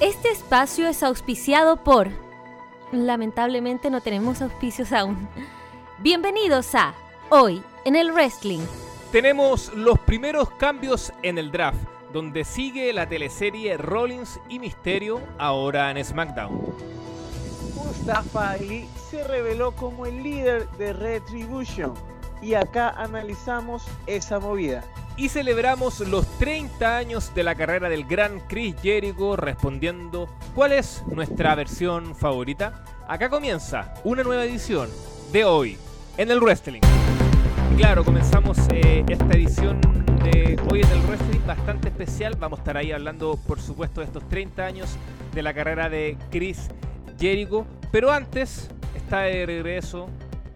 Este espacio es auspiciado por... Lamentablemente no tenemos auspicios aún. Bienvenidos a Hoy en el Wrestling. Tenemos los primeros cambios en el draft, donde sigue la teleserie Rollins y Misterio ahora en SmackDown. Mustafa Ali se reveló como el líder de Retribution y acá analizamos esa movida. Y celebramos los 30 años de la carrera del gran Chris Jericho respondiendo ¿cuál es nuestra versión favorita? Acá comienza una nueva edición de hoy en el wrestling. Y claro, comenzamos eh, esta edición de hoy en el wrestling bastante especial. Vamos a estar ahí hablando, por supuesto, de estos 30 años de la carrera de Chris Jericho. Pero antes está de regreso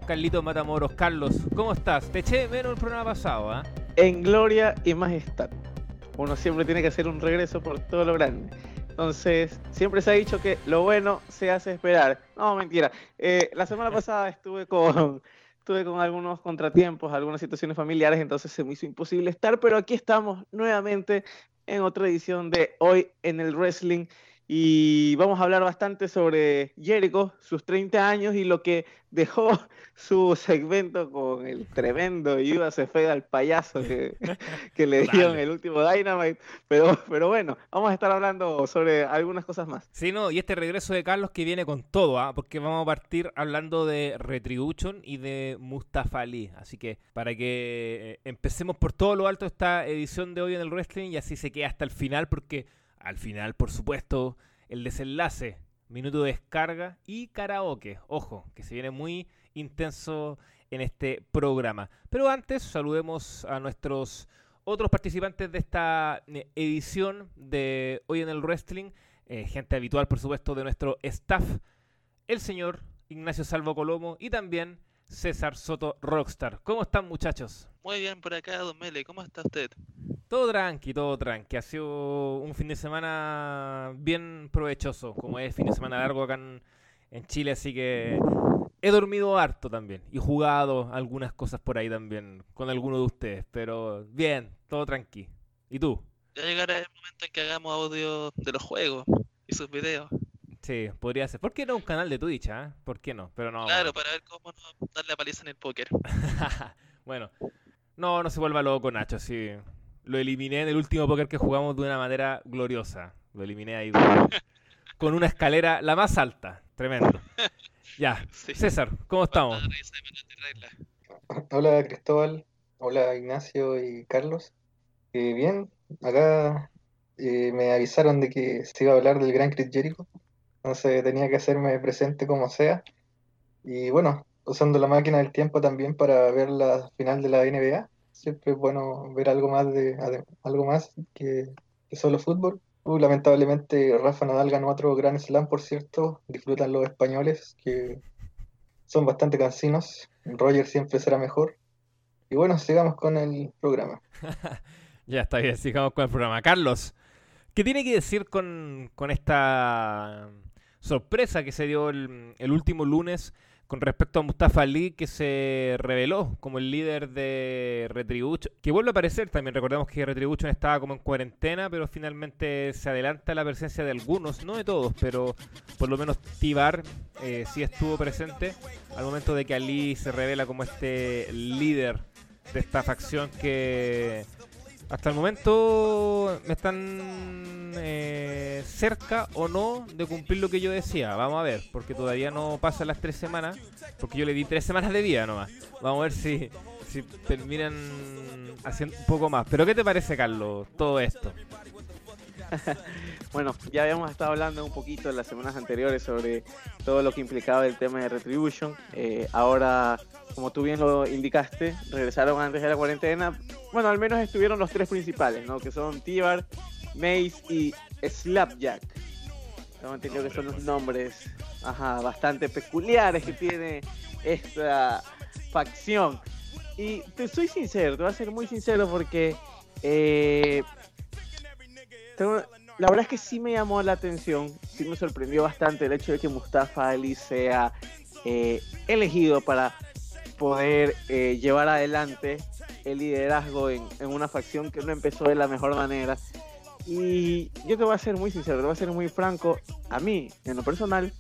Carlitos Matamoros. Carlos, ¿cómo estás? Te eché menos el programa pasado, ¿ah? En gloria y majestad. Uno siempre tiene que hacer un regreso por todo lo grande. Entonces, siempre se ha dicho que lo bueno se hace esperar. No, mentira. Eh, la semana pasada estuve con, estuve con algunos contratiempos, algunas situaciones familiares, entonces se me hizo imposible estar, pero aquí estamos nuevamente en otra edición de Hoy en el Wrestling y vamos a hablar bastante sobre Jericho, sus 30 años y lo que dejó su segmento con el tremendo Yuda se fue al payaso que, que le dio en el último Dynamite. Pero, pero bueno, vamos a estar hablando sobre algunas cosas más. Sí, no, y este regreso de Carlos que viene con todo, ¿ah? porque vamos a partir hablando de Retribution y de Mustafa Ali. Así que para que eh, empecemos por todo lo alto esta edición de hoy en el wrestling y así se queda hasta el final, porque al final, por supuesto, el desenlace, minuto de descarga y karaoke. Ojo, que se viene muy intenso en este programa. Pero antes, saludemos a nuestros otros participantes de esta eh, edición de Hoy en el Wrestling. Eh, gente habitual, por supuesto, de nuestro staff. El señor Ignacio Salvo Colomo y también César Soto Rockstar. ¿Cómo están, muchachos? Muy bien por acá, Don Mele. ¿Cómo está usted? Todo tranqui, todo tranqui. Ha sido un fin de semana bien provechoso, como es fin de semana largo acá en, Chile, así que he dormido harto también y jugado algunas cosas por ahí también con alguno de ustedes, pero bien, todo tranqui. ¿Y tú? Ya llegará el momento en que hagamos audio de los juegos y sus videos. Sí, podría ser. ¿Por qué no un canal de Twitch, ah? ¿Por qué no? Pero no. Claro, para ver cómo no darle a paliza en el póker. bueno, no, no se vuelva loco, Nacho, sí lo eliminé en el último póker que jugamos de una manera gloriosa. Lo eliminé ahí con, una escalera la más alta. Tremendo. Ya, César, ¿cómo estamos? Hola Cristóbal, hola Ignacio y Carlos. Eh, bien, acá eh, me avisaron de que se iba a hablar del gran Chris Jericho, entonces tenía que hacerme presente como sea. Y bueno, usando la máquina del tiempo también para ver la final de la NBA siempre es bueno ver algo más de algo más que, solo fútbol. Uh, lamentablemente Rafa Nadal ganó otro gran slam, por cierto. Disfrutan los españoles, que son bastante cansinos. Roger siempre será mejor. Y bueno, sigamos con el programa. ya está bien, sigamos con el programa. Carlos, ¿qué tiene que decir con, esta sorpresa que se dio el, el último lunes con respecto a Mustafa Ali, que se reveló como el líder de Retribution, que vuelve a aparecer también. Recordemos que Retribution estaba como en cuarentena, pero finalmente se adelanta la presencia de algunos, no de todos, pero por lo menos Tibar eh, sí estuvo presente al momento de que Ali se revela como este líder de esta facción que hasta el momento me están eh, cerca o no de cumplir lo que yo decía. Vamos a ver, porque todavía no pasan las tres semanas, porque yo le di tres semanas de vida nomás. Vamos a ver si, si terminan haciendo un poco más. Pero ¿qué te parece, Carlos, todo esto? bueno, ya habíamos estado hablando un poquito en las semanas anteriores sobre todo lo que implicaba el tema de Retribution. Eh, ahora, como tú bien lo indicaste, regresaron antes de la cuarentena. Bueno, al menos estuvieron los tres principales, ¿no? Que son Tibar, Mace y Slapjack. Tengo entendido que son los nombres ajá, bastante peculiares que tiene esta facción. Y te soy sincero, te voy a ser muy sincero porque eh, la verdad es que sí me llamó la atención, sí me sorprendió bastante el hecho de que Mustafa Ali sea eh, elegido para poder eh, llevar adelante el liderazgo en, una facción que no empezó de la mejor manera. Y yo te voy a ser muy sincero, te voy a ser muy franco. A mí, en lo personal,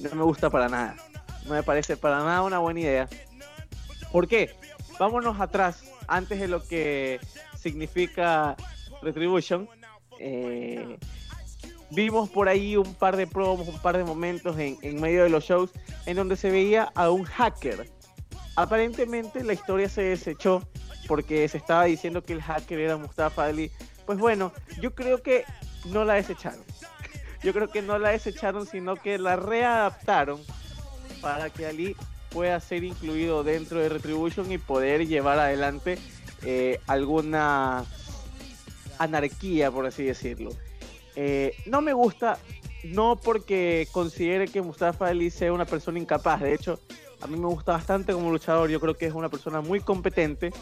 no me gusta para nada. No me parece para nada una buena idea. ¿Por qué? Vámonos atrás, antes de lo que significa Retribution. Eh, vimos por ahí un par de promos, un par de momentos en, en medio de los shows en donde se veía a un hacker. Aparentemente la historia se desechó porque se estaba diciendo que el hacker era Mustafa Ali. Pues bueno, yo creo que no la desecharon. Yo creo que no la desecharon, sino que la readaptaron para que Ali pueda ser incluido dentro de Retribution y poder llevar adelante eh, alguna anarquía, por así decirlo. Eh, no me gusta, no porque considere que Mustafa Ali sea una persona incapaz, de hecho, a mí me gusta bastante como luchador, yo creo que es una persona muy competente,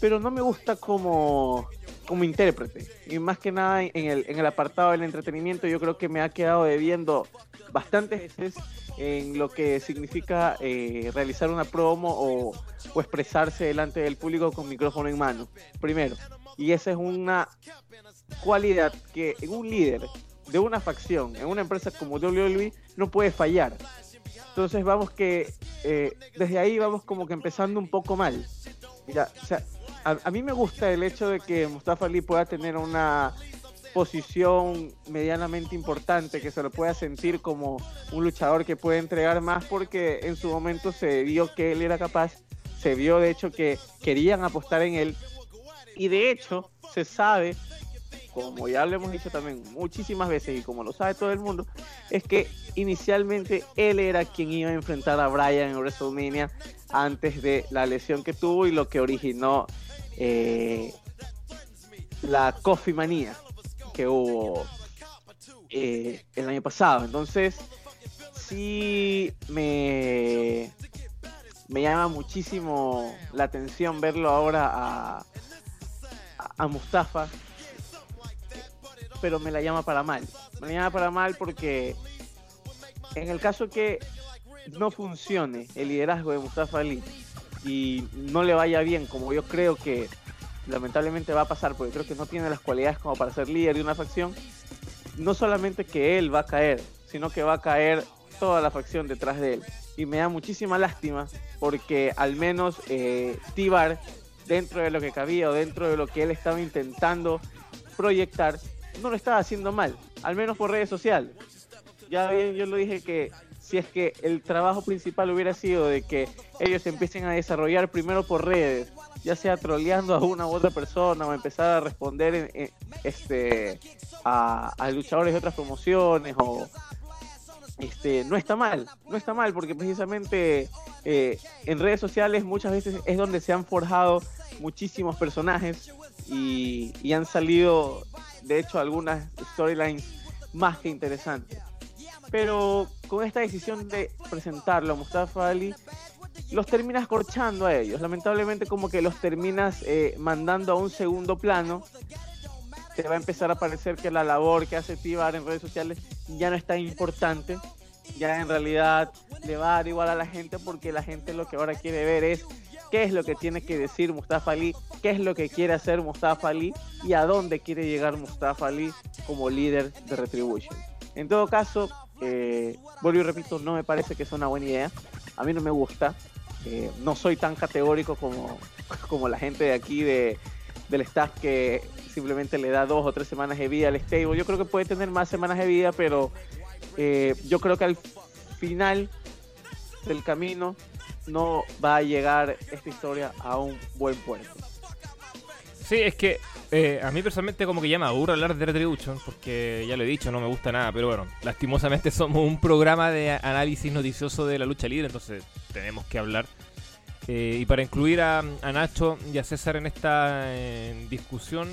pero no me gusta como, como intérprete. Y más que nada en el, en el apartado del entretenimiento, yo creo que me ha quedado debiendo bastantes veces en lo que significa eh, realizar una promo o, o, expresarse delante del público con micrófono en mano, primero. Y esa es una cualidad que en un líder de una facción, en una empresa como WWE, no puede fallar. Entonces vamos que eh, desde ahí vamos como que empezando un poco mal. Mira, a, mí me gusta el hecho de que Mustafa Ali pueda tener una posición medianamente importante, que se lo pueda sentir como un luchador que puede entregar más porque en su momento se vio que él era capaz, se vio de hecho que querían apostar en él y de hecho se sabe, como ya lo hemos dicho también muchísimas veces y como lo sabe todo el mundo, es que inicialmente él era quien iba a enfrentar a Bryan en WrestleMania antes de la lesión que tuvo y lo que originó eh, la Coffee Manía que hubo eh, el año pasado. Entonces, sí me, me llama muchísimo la atención verlo ahora a, a Mustafa, pero me la llama para mal. Me la llama para mal porque en el caso que no funcione el liderazgo de Mustafa Ali y no le vaya bien, como yo creo que lamentablemente va a pasar, porque creo que no tiene las cualidades como para ser líder de una facción, no solamente que él va a caer, sino que va a caer toda la facción detrás de él. Y me da muchísima lástima porque al menos eh, Tibar, dentro de lo que cabía o dentro de lo que él estaba intentando proyectar, no lo estaba haciendo mal, al menos por redes sociales. Ya bien, yo lo dije que si es que el trabajo principal hubiera sido de que ellos empiecen a desarrollar primero por redes, ya sea troleando a una u otra persona o empezar a responder en, este a, a, luchadores de otras promociones o este no está mal, no está mal porque precisamente eh, en redes sociales muchas veces es donde se han forjado muchísimos personajes y, han salido de hecho algunas storylines más que interesantes. Pero con esta decisión de presentarlo a Mustafa Ali, los terminas corchando a ellos. Lamentablemente como que los terminas eh, mandando a un segundo plano. Te va a empezar a parecer que la labor que hace Tibar en redes sociales ya no es tan importante. Ya en realidad le va a dar igual a la gente porque la gente lo que ahora quiere ver es qué es lo que tiene que decir Mustafa Ali, qué es lo que quiere hacer Mustafa Ali y a dónde quiere llegar Mustafa Ali como líder de Retribution. En todo caso, eh, vuelvo y repito, no me parece que es una buena idea. A mí no me gusta. Eh, no soy tan categórico como, como la gente de aquí de, del staff que simplemente le da dos o tres semanas de vida al stable. Yo creo que puede tener más semanas de vida, pero eh, yo creo que al final del camino no va a llegar esta historia a un buen puerto. Sí, es que eh, a mí personalmente como que ya me aburre hablar de Retribution, porque ya lo he dicho, no me gusta nada, pero bueno, lastimosamente somos un programa de análisis noticioso de la lucha libre, entonces tenemos que hablar. Eh, y para incluir a, Nacho y a César en esta eh, discusión,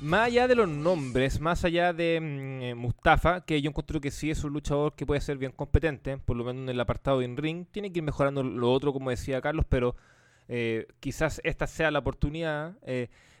más allá de los nombres, más allá de mm, Mustafa, que yo encuentro que sí es un luchador que puede ser bien competente, por lo menos en el apartado de in-ring, tiene que ir mejorando lo otro, como decía Carlos, pero quizás esta sea la oportunidad.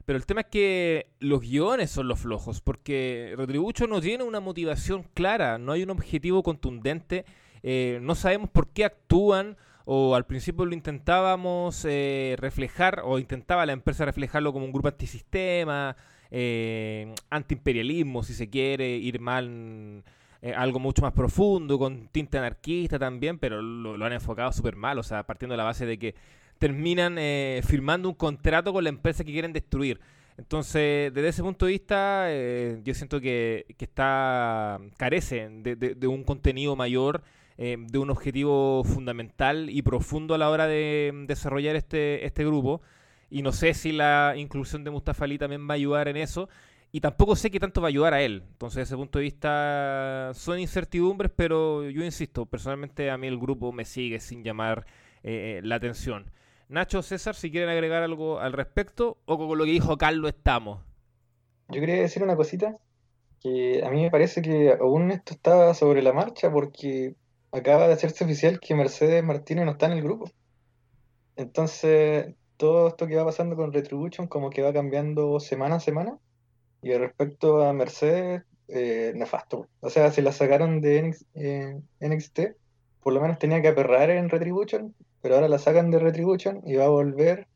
Pero el tema es que los guiones son los flojos, porque Retribution no tiene una motivación clara, no hay un objetivo contundente, eh, no sabemos por qué actúan, o al principio lo intentábamos eh, reflejar, o intentaba la empresa reflejarlo como un grupo antisistema, eh, antiimperialismo, si se quiere, ir mal eh, algo mucho más profundo, con tinte anarquista también, pero lo, han enfocado súper mal, o sea, partiendo de la base de que terminan eh, firmando un contrato con la empresa que quieren destruir. Entonces, desde ese punto de vista, eh, yo siento que, que está carece de un contenido mayor, eh, de un objetivo fundamental y profundo a la hora de mm, desarrollar este, este grupo. Y no sé si la inclusión de Mustafa Ali también va a ayudar en eso. Y tampoco sé qué tanto va a ayudar a él. Entonces, desde ese punto de vista, son incertidumbres, pero yo insisto, personalmente a mí el grupo me sigue sin llamar eh, la atención. Nacho, César, si quieren agregar algo al respecto, o con lo que dijo Carlos estamos. Yo quería decir una cosita, que a mí me parece que aún esto está sobre la marcha porque acaba de hacerse oficial que Mercedes Martínez no está en el grupo. Entonces, todo esto que va pasando con Retribution como que va cambiando semana a semana. Y respecto a Mercedes, eh, nefasto. O sea, si la sacaron de NX eh, NXT, por lo menos tenía que aperrar en Retribution, pero ahora la sacan de Retribution y va a volver.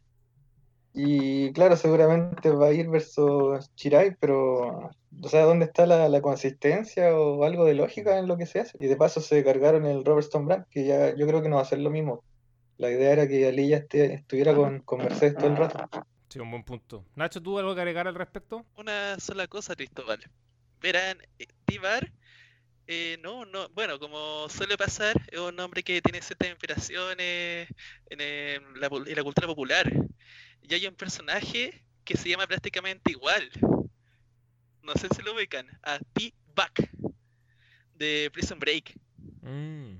Y claro, seguramente va a ir versus Chirai, pero, o sea, ¿dónde está la, la consistencia o algo de lógica en lo que se hace? Y de paso se cargaron el Robert Stone Brand, que ya yo creo que no va a ser lo mismo. La idea era que Ali ya esté- estuviera con, con Mercedes todo el rato. Sí, un buen punto. Nacho, ¿tú algo que agregar al respecto? Una sola cosa, Cristóbal. Verán, eh, Tibar, eh, no, no, bueno, como suele pasar, es un hombre que tiene ciertas inspiraciones en, eh, la, pul- en la cultura popular. Y hay un personaje que se llama prácticamente igual. No sé si lo ubican, a T-Back de Prison Break. Mm,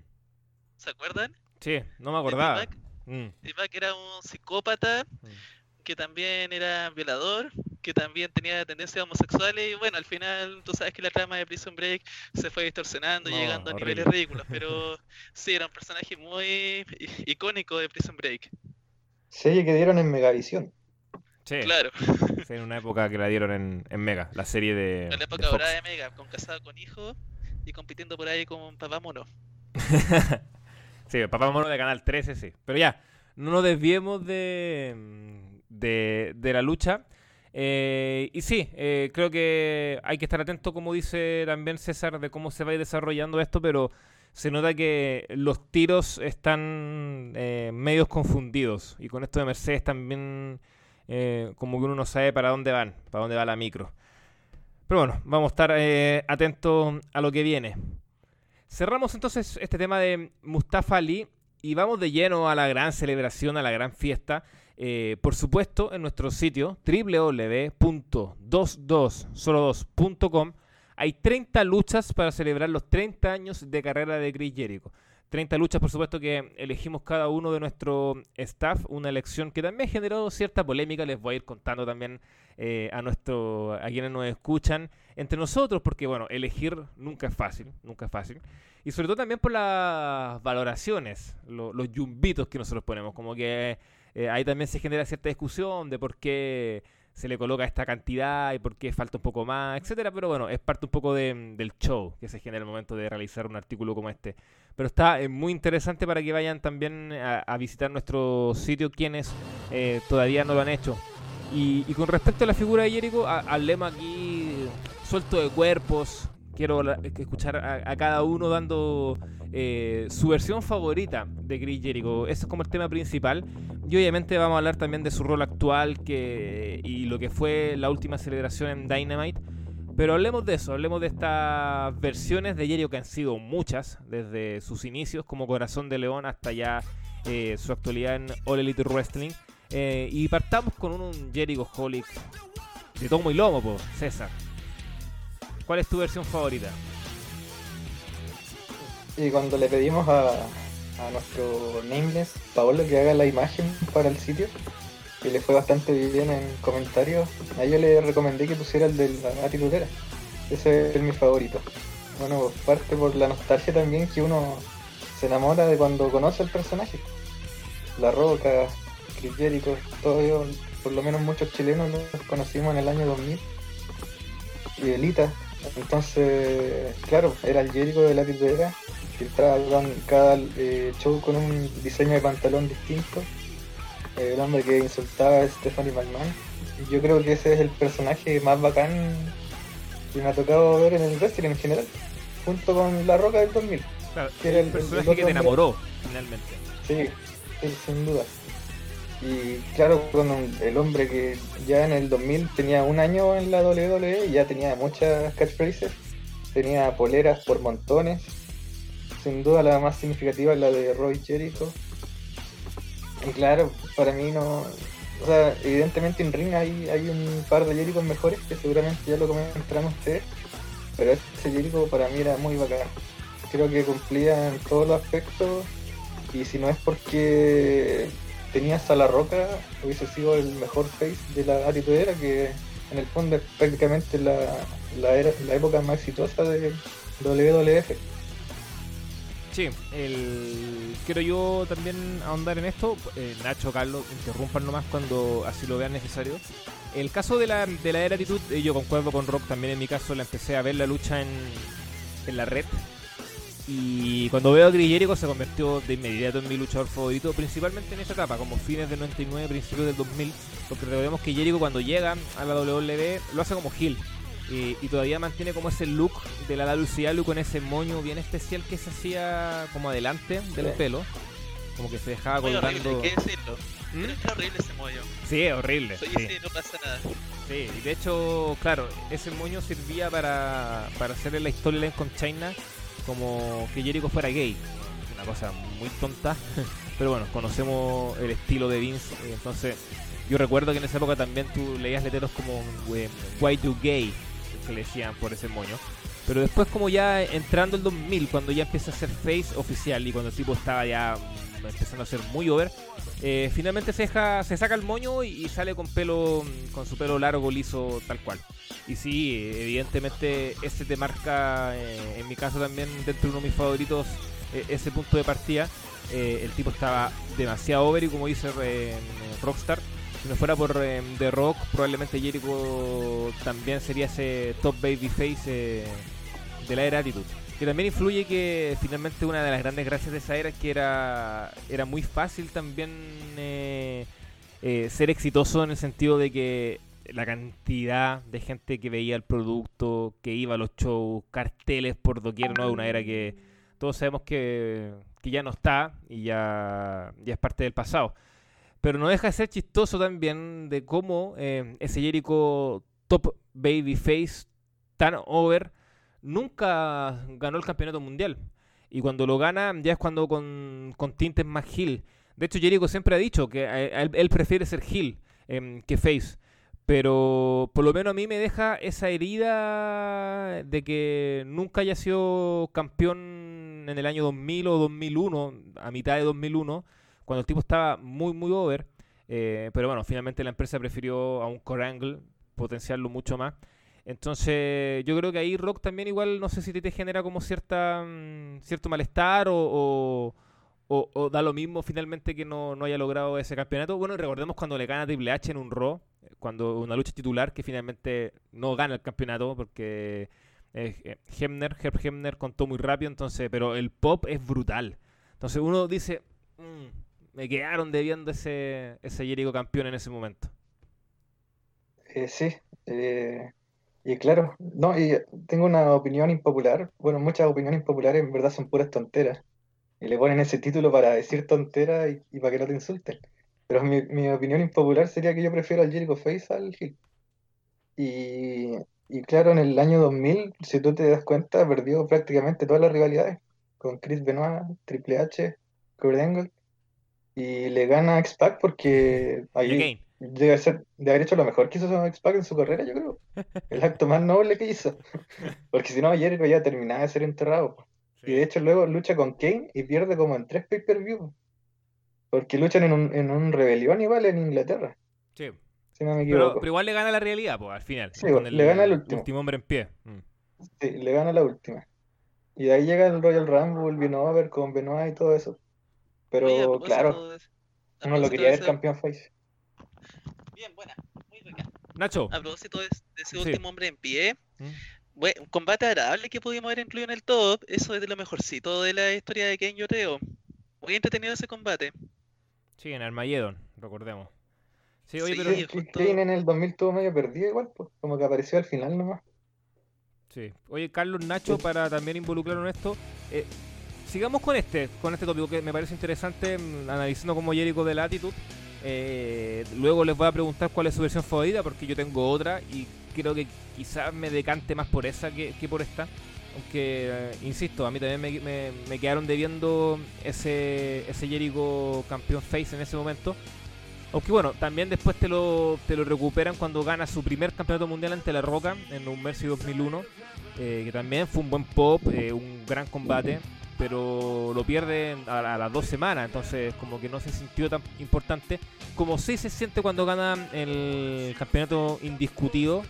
¿Se acuerdan? Sí, no me acordaba. Mm, T-Back era un psicópata mm. que también era violador, que también tenía tendencias homosexuales y bueno, al final tú sabes que la trama de Prison Break se fue distorsionando, No, llegando a niveles ridículos, pero sí, era un personaje muy icónico de Prison Break. Serie que dieron en Megavisión. Sí, Claro, sí, en una época que la dieron en, en Mega, la serie de, en la de época Fox. dorada de Mega, con casado con hijo y compitiendo por ahí con Papá Mono. sí, Papá Mono de Canal 13, sí. Pero ya, no nos desviemos de, de, de la lucha. Eh, y sí, eh, creo que hay que estar atento, como dice también César, de cómo se va a ir desarrollando esto, pero se nota que los tiros están eh, medios confundidos. Y con esto de Mercedes también, eh, como que uno no sabe para dónde van, para dónde va la micro. Pero bueno, vamos a estar eh, atentos a lo que viene. Cerramos entonces este tema de Mustafa Ali y vamos de lleno a la gran celebración, a la gran fiesta. Eh, por supuesto, en nuestro sitio www.22solo2.com hay 30 luchas para celebrar los 30 años de carrera de Chris Jericho. 30 luchas, por supuesto, que elegimos cada uno de nuestro staff, una elección que también generó cierta polémica, les voy a ir contando también eh, a, nuestro, a quienes nos escuchan, entre nosotros, porque bueno, elegir nunca es fácil, nunca es fácil. Y sobre todo también por las valoraciones, lo- los yumbitos que nosotros ponemos, como que eh, ahí también se genera cierta discusión de por qué se le coloca esta cantidad y por qué falta un poco más, etcétera, pero bueno, es parte un poco de- del show que se genera al momento de realizar un artículo como este. Pero está eh, muy interesante para que vayan también a, a visitar nuestro sitio quienes eh, todavía no lo han hecho. Y, con respecto a la figura de Jericho, ha- hablemos aquí suelto de cuerpos. Quiero escuchar a, cada uno dando eh, su versión favorita de Chris Jericho. Ese es como el tema principal. Y obviamente vamos a hablar también de su rol actual que, y lo que fue la última celebración en Dynamite. Pero hablemos de eso, hablemos de estas versiones de Jericho que han sido muchas, desde sus inicios como Corazón de León hasta ya eh, su actualidad en All Elite Wrestling. Eh, y partamos con un Jericho Holic de tomo y lomo, po, César. ¿Cuál es tu versión favorita? Y cuando le pedimos a, a nuestro Nameless, Paolo, que haga la imagen para el sitio, y le fue bastante bien en comentarios, a yo le recomendé que pusiera el de la atitudera. Ese es mi favorito. Bueno, parte por la nostalgia también que uno se enamora de cuando conoce al personaje. La Roca, Chris Jericho, todo yo, por lo menos muchos chilenos los conocimos en el año 2000. Y Elita. Entonces, claro, era el Jericho de la titulera con cada eh, show con un diseño de pantalón distinto. Eh, el hombre que insultaba a Stephanie McMahon yo creo que ese es el personaje más bacán que me ha tocado ver en el wrestling en general, junto con La Roca del 2000. Claro, que el, el- el personaje que te enamoró, finalmente. Sí, sí, sin duda. Y claro, un- el hombre que ya en el 2000 tenía un año en la WWE, ya tenía muchas catchphrases, tenía poleras por montones. Sin duda la más significativa es la de Roy Jericho. Y claro, para mí no... O sea, evidentemente en ring hay, hay un par de Jericho mejores que seguramente ya lo comentarán ustedes, pero ese Jericho para mí era muy bacán. Creo que cumplía en todos los aspectos y si no es porque tenías a la roca, hubiese sido el mejor face de la atitudera, que en el fondo es prácticamente la, la, era- la época más exitosa de WWF. Sí, el... quiero yo también ahondar en esto. Eh, Nacho, Carlos, interrumpan nomás cuando así lo vean necesario. El caso de la, de la era actitud, eh, yo concuerdo con Rock también en mi caso, la empecé a ver la lucha en, en la red. Y cuando veo a Chris se convirtió de inmediato en mi luchador favorito, principalmente en esa etapa, como fines del 99, principios del 2000. Porque recordemos que Jericho cuando llega a la WWE lo hace como heel. Y, y todavía mantiene como ese look de la WCW con ese moño bien especial que se hacía como adelante del Sí. pelo. Como que se dejaba Muy horrible, colgando. hay que decirlo. ¿Mm? Pero es horrible ese mollo. Sí, es horrible. Soy sí. ese, no pasa nada. Sí, y de hecho, claro, ese moño servía para, para hacer la storyline con China como que Jericho fuera gay. Una cosa muy tonta, pero bueno, conocemos el estilo de Vince, eh, entonces yo recuerdo que en esa época también tú leías letreros como eh, Why do gay, que le decían por ese moño. Pero después como ya entrando el 2000, cuando ya empieza a ser face oficial y cuando el tipo estaba ya mm, empezando a ser muy over, eh, finalmente se, deja, se saca el moño y, y sale con pelo mm, con su pelo largo, liso, tal cual. Y sí, evidentemente ese te marca, eh, en mi caso también, dentro de uno de mis favoritos, eh, ese punto de partida. Eh, el tipo estaba demasiado over y como dice eh, Rockstar, si no fuera por eh, The Rock, probablemente Jericho también sería ese top babyface eh, de la era Attitude. Que también influye que finalmente una de las grandes gracias de esa era es que era, era muy fácil también eh, eh, ser exitoso en el sentido de que la cantidad de gente que veía el producto, que iba a los shows, carteles por doquier, ¿no? Una era que todos sabemos que, que ya no está y ya, ya es parte del pasado. Pero no deja de ser chistoso también de cómo eh, ese Jericho top babyface tan over nunca ganó el campeonato mundial. Y cuando lo gana ya es cuando con, con tintes más heel. De hecho, Jericho siempre ha dicho que a él, prefiere ser heel em, que face. Pero por lo menos a mí me deja esa herida de que nunca haya sido campeón en el año 2000 o 2001, a mitad de 2001, cuando el tipo estaba muy, muy over. Eh, pero bueno, finalmente la empresa prefirió a un Core Angle potenciarlo mucho más. Entonces, yo creo que ahí Rock también igual, no sé si te, genera como cierta mm, cierto malestar o, o, o- o da lo mismo finalmente que no, no haya logrado ese campeonato. Bueno, recordemos cuando le gana Triple H en un Raw, cuando una lucha titular que finalmente no gana el campeonato porque eh, Hebner, Herb Hebner contó muy rápido, entonces, pero el pop es brutal. Entonces uno dice, "Mm, me quedaron debiendo ese, ese Jericho campeón en ese momento. Eh, sí, eh, y claro, no, y tengo una opinión impopular. Bueno, muchas opiniones impopulares en verdad son puras tonteras. Y le ponen ese título para decir tonteras y, para que no te insulten. Pero mi, mi opinión impopular sería que yo prefiero al Jericho Face al Hill. Y, y claro, en el año 2000, si tú te das cuenta, perdió prácticamente todas las rivalidades con Chris Benoit, Triple H, Kurt Angle. Y le gana a X-Pac porque ahí debe ser, de haber hecho lo mejor que hizo X-Pac en su carrera, yo creo. El acto más noble que hizo. Porque si no, Jericho ya terminaba de ser enterrado. Y de hecho luego lucha con Kane y pierde como en tres pay-per-view. Porque luchan en un, en un rebelión igual en Inglaterra, Sí. si no me Pero, igual le gana la realidad, pues, al final. Sí, con le gana el último. hombre en pie. Mm. Sí, le gana la última. Y de ahí llega el Royal Rumble, vino a ver con Benoit y todo eso. Pero Oye, claro, uno lo quería ver ese- campeón face. Bien, buena, muy rica. Nacho. A propósito de, de ese Sí. último hombre en pie, Mm. bueno, un combate agradable que pudimos haber incluido en el top, eso es de lo mejorcito de la historia de Kane, yo creo. Muy entretenido ese combate. Sí, en Armageddon, recordemos. Sí, oye, Sí, pero... Sí, justo- Kane en el 2000 estuvo medio perdido igual, pues, como que apareció al final nomás. Sí. Oye, Carlos Nacho, para también involucrarlo en esto, eh, sigamos con este, con este tópico que me parece interesante, mm, analizando como Jericho de la actitud. Eh, luego les voy a preguntar cuál es su versión favorita, porque yo tengo otra y creo que quizás me decante más por esa que, por esta. Aunque, eh, insisto, a mí también me, quedaron debiendo ese, ese Jericho campeón face en ese momento. Aunque bueno, también después te lo, recuperan cuando gana su primer campeonato mundial ante La Roca en un Mercy 2001, eh, que también fue un buen pop, un gran combate, pero lo pierde a, a las dos semanas, entonces como que no se sintió tan importante como sí se siente cuando gana el campeonato indiscutido,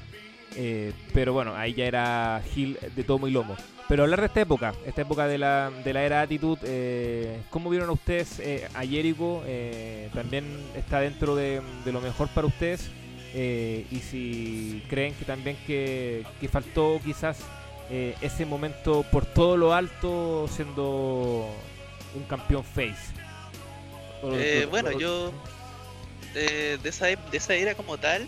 eh, pero bueno, ahí ya era Gil de tomo y lomo. Pero hablar de esta época, esta época de la, de la era Attitude, eh, ¿cómo vieron a ustedes eh, a Jericho? Eh, ¿También está dentro de, de lo mejor para ustedes? Eh, y si creen que también que, que faltó quizás eh, ese momento por todo lo alto siendo un campeón face. O Eh, bueno, yo de, de esa, de esa era como tal,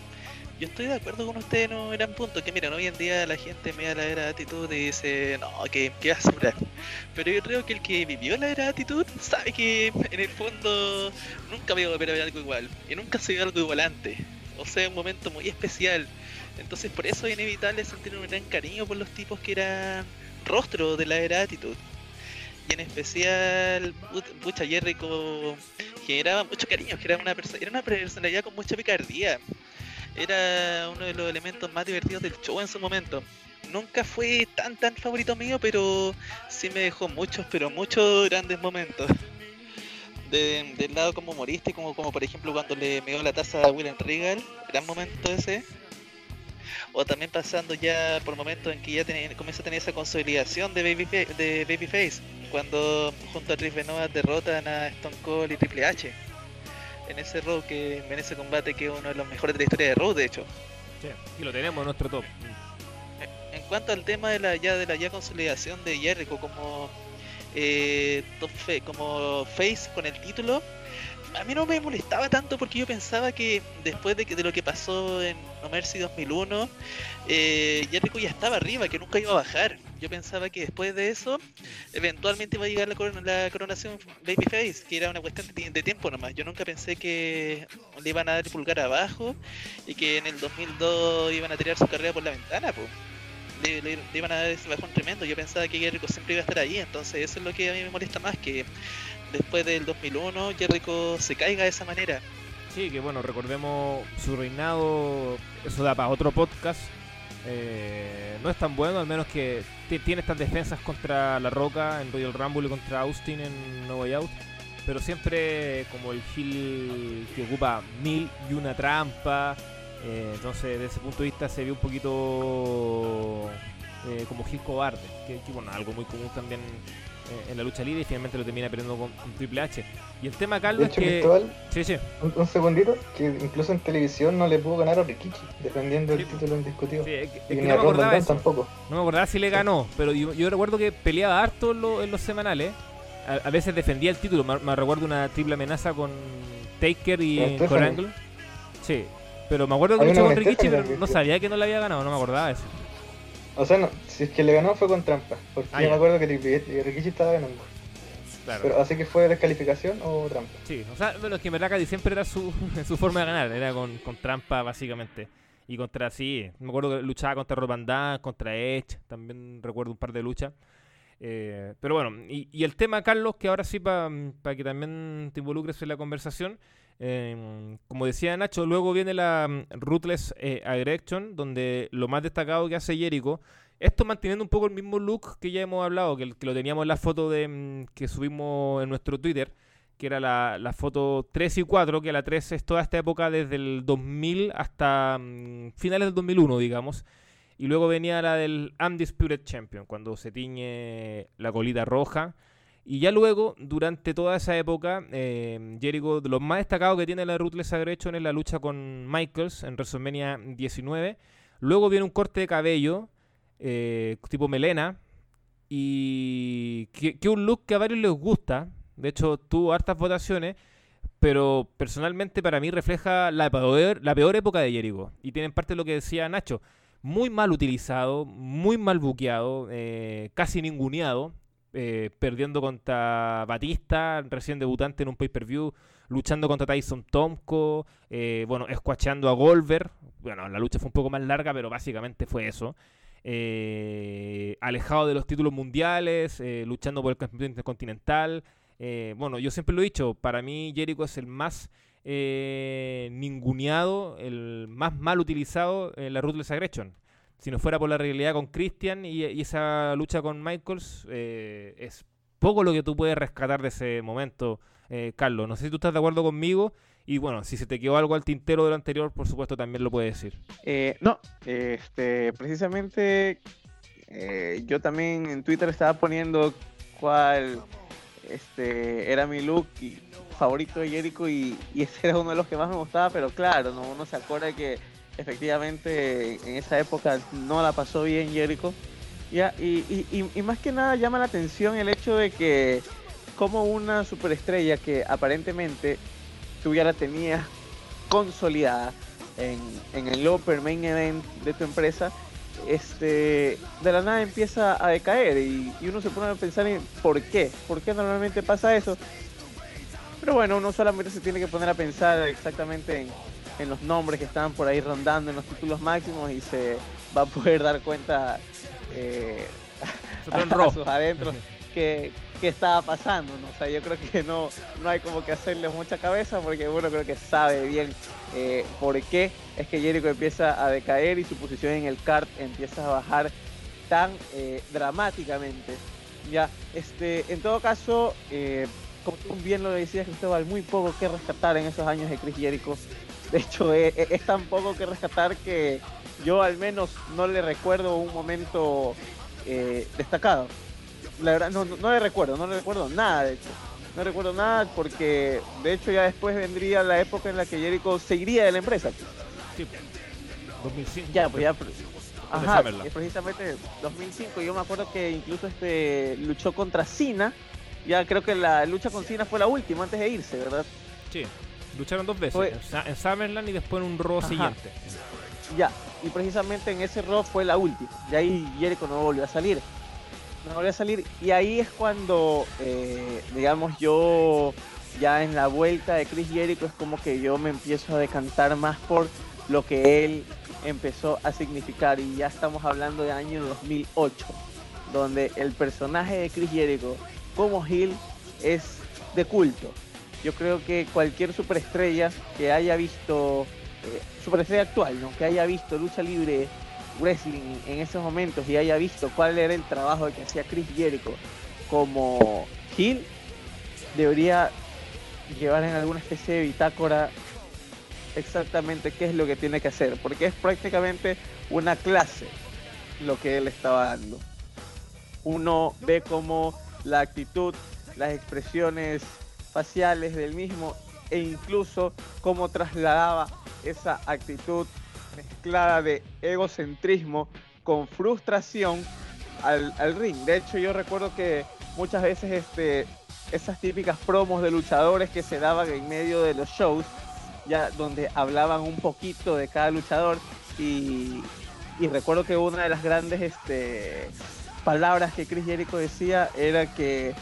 yo estoy de acuerdo con usted no eran puntos que miren, hoy en día la gente mira la era de actitud y dice, no, que, que va a sobrar. Pero yo creo que el que vivió la era de actitud sabe que en el fondo nunca volver a ver algo igual. Y nunca se vio algo igual antes. O sea, un momento muy especial. Entonces por eso es inevitable sentir un gran cariño por los tipos que eran rostro de la era de actitud. Y en especial, pucha, Jericho generaba mucho cariño, era una, era una personalidad con mucha picardía. Era uno de los elementos más divertidos del show en su momento. Nunca fue tan tan favorito mío, pero sí me dejó muchos, pero muchos grandes momentos. De- del lado como humorístico, como, por ejemplo cuando le meó la taza a William Regal, gran momento ese. O también pasando ya por momentos en que ya tenía- comienza a tener esa consolidación de, Babyfa- de Babyface, cuando junto a Chris Benoit derrotan a Stone Cold y Triple H en ese Raw que en ese combate que es uno de los mejores de la historia de Raw de hecho. Sí, y lo tenemos en nuestro top. En cuanto al tema de la ya de la ya consolidación de Jericho como eh, top fe- como face con el título, a mí no me molestaba tanto porque yo pensaba que después de, que, de lo que pasó en No Mercy 2001, eh, Jericho ya estaba arriba, que nunca iba a bajar. Yo pensaba que después de eso, eventualmente iba a llegar la, corona- la coronación Babyface, que era una cuestión de, de tiempo nomás. Yo nunca pensé que le iban a dar el pulgar abajo y que en el 2002 iban a tirar su carrera por la ventana, pues le, le- le iban a dar ese bajón tremendo. Yo pensaba que Jericho siempre iba a estar ahí, entonces eso es lo que a mí me molesta más, que después del 2001 Jericho se caiga de esa manera. Sí, que bueno, recordemos su reinado, eso da para otro podcast. Eh, no es tan bueno, al menos que ti- tiene estas defensas contra La Roca en Royal Rumble y contra Austin en No Way Out. Pero siempre como el Gil que ocupa mil y una trampa. eh, entonces, desde ese punto de vista se ve un poquito eh, como Gil cobarde. Que, que, bueno, algo muy común también en la lucha libre y finalmente lo termina perdiendo con, con Triple H. Y el tema, Carlos, es que. Cristóbal, Sí, sí. un, un segundito, que incluso en televisión no le pudo ganar a Rikichi, defendiendo el Sí. título indiscutido. Sí, es que- es y que ni no a me acordaba eso. Tampoco. No me acordaba si le ganó, pero yo, yo recuerdo que peleaba harto en, lo- en los semanales. A, a veces defendía el título. Me, me recuerdo una triple amenaza con Taker y Con Stephanie. con Angle. Sí, pero me acuerdo que luchó con Rikichi, pero no sabía que no le había ganado, no me acordaba eso. O sea, no, si es que le ganó fue con trampa, porque Ah, yo me acuerdo que Rikichi estaba ganando. Claro. Pero así que fue descalificación o trampa. Sí, o sea, bueno, es que en verdad siempre era su, su forma de ganar, era con, con trampa básicamente. Y contra, sí, me acuerdo que luchaba contra Rob Van Dam, contra Edge, también recuerdo un par de luchas. Eh, pero bueno, y, y el tema, Carlos, que ahora sí para que también te involucres en la conversación, eh, como decía Nacho, luego viene la mm, Ruthless eh, donde lo más destacado que hace Jericho, esto manteniendo un poco el mismo look que ya hemos hablado, que lo teníamos en la foto de, mm, que subimos en nuestro Twitter, que era la, la foto 3 y 4, que la 3 es toda esta época desde el 2000 hasta mm, finales del 2001, digamos. Y luego venía la del Undisputed Champion, cuando se tiñe la colita roja. Y ya luego, durante toda esa época, eh, Jericho, de los más destacados que tiene la Ruthless Aggression es la lucha con Michaels en WrestleMania 19. Luego viene un corte de cabello, eh, tipo melena, y que, un look que a varios les gusta. De hecho, tuvo hartas votaciones, pero personalmente para mí refleja la peor, la peor época de Jericho. Y tienen parte de lo que decía Nacho. Muy mal utilizado, muy mal buqueado, eh, casi ninguneado, eh, perdiendo contra Batista, recién debutante en un pay-per-view, luchando contra Tyson Tomko, eh, bueno, escuachando a Golver. Bueno, la lucha fue un poco más larga, pero básicamente fue eso. Eh, alejado de los títulos mundiales, eh, luchando por el campeonato intercontinental. Eh, bueno, yo siempre lo he dicho, para mí Jericho es el más ninguneado, el más mal utilizado en la Ruthless Aggression. Si no fuera por la realidad con Christian y, esa lucha con Michaels, eh, es poco lo que tú puedes rescatar de ese momento, eh, Carlos. No sé si tú estás de acuerdo conmigo. Y bueno, si se te quedó algo al tintero de lo anterior, por supuesto también lo puedes decir. Eh, no, este, precisamente eh, yo también en Twitter estaba poniendo cuál este, era mi look favorito de Jericho y, y ese era uno de los que más me gustaba, pero claro, no, uno se acuerda que efectivamente en esa época no la pasó bien Jericho. Ya, y, más que nada llama la atención el hecho de que como una superestrella que aparentemente tú ya la tenías consolidada en, en el upper main event de tu empresa, este, de la nada empieza a decaer y, y uno se pone a pensar en por qué, por qué normalmente pasa eso. Pero bueno, uno solamente se tiene que poner a pensar exactamente en, en los nombres que están por ahí rondando en los títulos máximos y se va a poder dar cuenta eh, a Raw. sus adentros que, que estaba pasando, ¿no? O sea, yo creo que no, no hay como que hacerle mucha cabeza porque uno creo que sabe bien eh, por qué es que Jericho empieza a decaer y su posición en el kart empieza a bajar tan eh, dramáticamente. Ya, este, en todo caso, eh, como tú bien lo decías, Cristóbal, muy poco que rescatar en esos años de Chris Jericho. De hecho, eh, eh, es tan poco que rescatar que yo al menos no le recuerdo un momento eh, destacado. La verdad, no, no, no le recuerdo, no le recuerdo nada, de hecho. No recuerdo nada porque, de hecho, ya después vendría la época en la que Jericho se iría de la empresa. Sí, 2005. Ya, pues ya. de Ajá, Summerland. es precisamente 2005. Yo me acuerdo que incluso este luchó contra Cena. Ya creo que la lucha con Cena fue la última antes de irse, ¿verdad? Sí, lucharon dos veces. Fue- En, Sa- en Summerland y después en un Raw Ajá. siguiente. Ya, y precisamente en ese Raw fue la última. Y ahí Jericho no volvió a salir. No volvió a salir. Y ahí es cuando, eh, digamos, yo ya en la vuelta de Chris Jericho es como que yo me empiezo a decantar más por lo que él empezó a significar. Y ya estamos hablando de año 2008, donde el personaje de Chris Jericho como Hill es de culto. Yo creo que cualquier superestrella que haya visto eh, superestrella actual, que haya visto lucha libre, wrestling en esos momentos y haya visto cuál era el trabajo que hacía Chris Jericho como Hill, debería llevar en alguna especie de bitácora exactamente qué es lo que tiene que hacer, porque es prácticamente una clase lo que él estaba dando. Uno ve como la actitud, las expresiones faciales del mismo e incluso cómo trasladaba esa actitud mezclada de egocentrismo con frustración al, ring. De hecho, yo recuerdo que muchas veces este, esas típicas promos de luchadores que se daban en medio de los shows, ya donde hablaban un poquito de cada luchador y, y recuerdo que una de las grandes este, palabras que Chris Jericho decía era que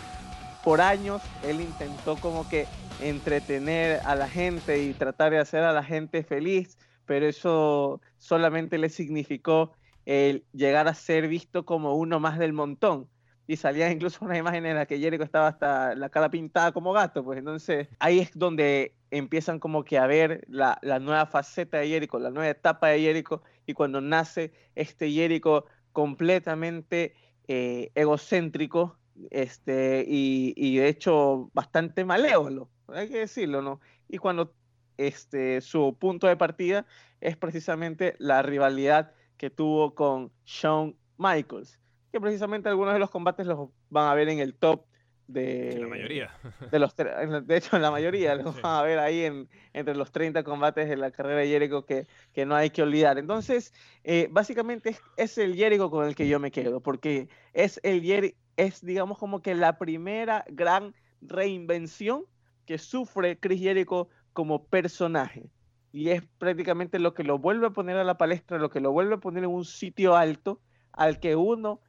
por años él intentó como que entretener a la gente y tratar de hacer a la gente feliz, pero eso solamente le significó el llegar a ser visto como uno más del montón. Y salía incluso una imagen en la que Jericho estaba hasta la cara pintada como gato, pues entonces ahí es donde empiezan como que a ver la, nueva faceta de Jericho, la nueva etapa de Jericho, y cuando nace este Jericho completamente eh, egocéntrico, este, y, y de hecho bastante malévolo, hay que decirlo, ¿no? Y cuando este, su punto de partida es precisamente la rivalidad que tuvo con Shawn Michaels, que precisamente algunos de los combates los van a ver en el top de la mayoría. de los de hecho en la mayoría los Sí. van a ver ahí en, entre los 30 combates de la carrera de Jericho que, que no hay que olvidar. Entonces, eh, básicamente es, es el Jericho con el que yo me quedo, porque es el Jeri- es digamos como que la primera gran reinvención que sufre Chris Jericho como personaje. Y es prácticamente lo que lo vuelve a poner a la palestra, lo que lo vuelve a poner en un sitio alto al que uno,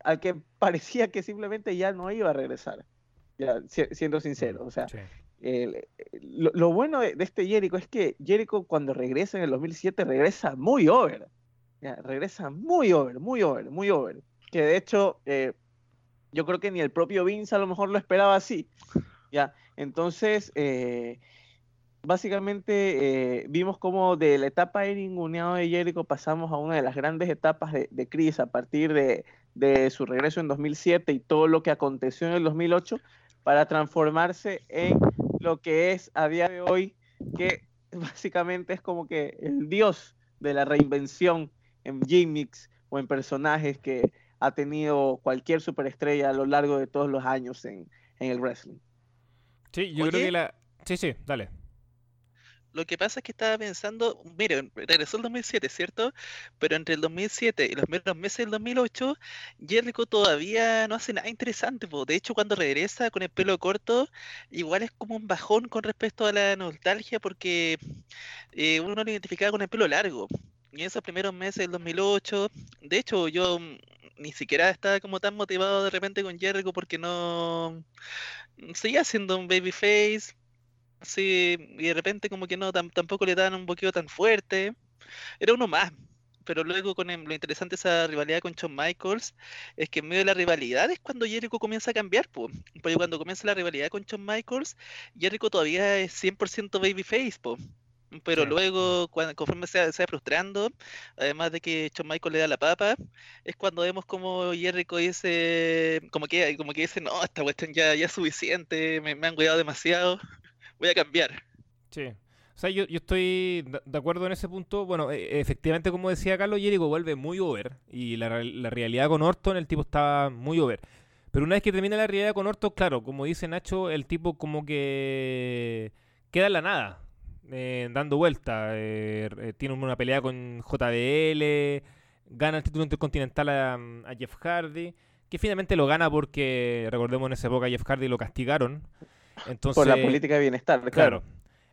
al que parecía que simplemente ya no iba a regresar, ya, siendo sincero. O sea, lo, bueno de, este Jericho es que Jericho cuando regresa en el 2007 regresa muy over. Ya, regresa muy over, muy over, muy over. Que de hecho, eh, yo creo que ni el propio Vince a lo mejor lo esperaba así. Ya, entonces, eh, básicamente eh, vimos como de la etapa de ninguneado de Jericho pasamos a una de las grandes etapas de, de Chris a partir de, de, su regreso en 2007 y todo lo que aconteció en el 2008 para transformarse en lo que es a día de hoy, que básicamente es como que el dios de la reinvención en gimmicks o en personajes que ha tenido cualquier superestrella a lo largo de todos los años en, en el wrestling. Sí, yo creo que la... Sí, sí, dale. Lo que pasa es que estaba pensando, mire, regresó el 2007, ¿cierto? Pero entre el 2007 y los primeros meses del 2008, Jericho todavía no hace nada interesante. De hecho, cuando regresa con el pelo corto, igual es como un bajón con respecto a la nostalgia porque eh, uno lo identificaba con el pelo largo. Y esos primeros meses del 2008, de hecho, yo mm, ni siquiera estaba como tan motivado de repente con Jericho porque no seguía siendo un babyface Sí, y de repente como que no, tampoco le dan un boqueo tan fuerte. Era uno más. Pero luego con lo interesante esa rivalidad con Shawn Michaels es que en medio de la rivalidad es cuando Jericho comienza a cambiar, pues. Porque cuando comienza la rivalidad con Shawn Michaels, Jericho todavía es 100% babyface, pues. Pero luego, cuando, conforme se, va frustrando, además de que Shawn Michaels le da la papa, es cuando vemos como Jericho dice, como que, como que dice, no, esta cuestión ya, ya es suficiente, me, me han cuidado demasiado voy a cambiar. Sí. O sea, yo, yo estoy de acuerdo en ese punto. Bueno, e, efectivamente, como decía Carlos, Jericho vuelve muy over. Y la, la realidad con Orton, el tipo estaba muy over. Pero una vez que termina la realidad con Orton, claro, como dice Nacho, el tipo como que queda en la nada, eh, dando vuelta. Eh, eh, tiene una pelea con JBL, gana el título intercontinental a, a, Jeff Hardy, que finalmente lo gana porque, recordemos en esa época, a Jeff Hardy lo castigaron por la política de bienestar, claro.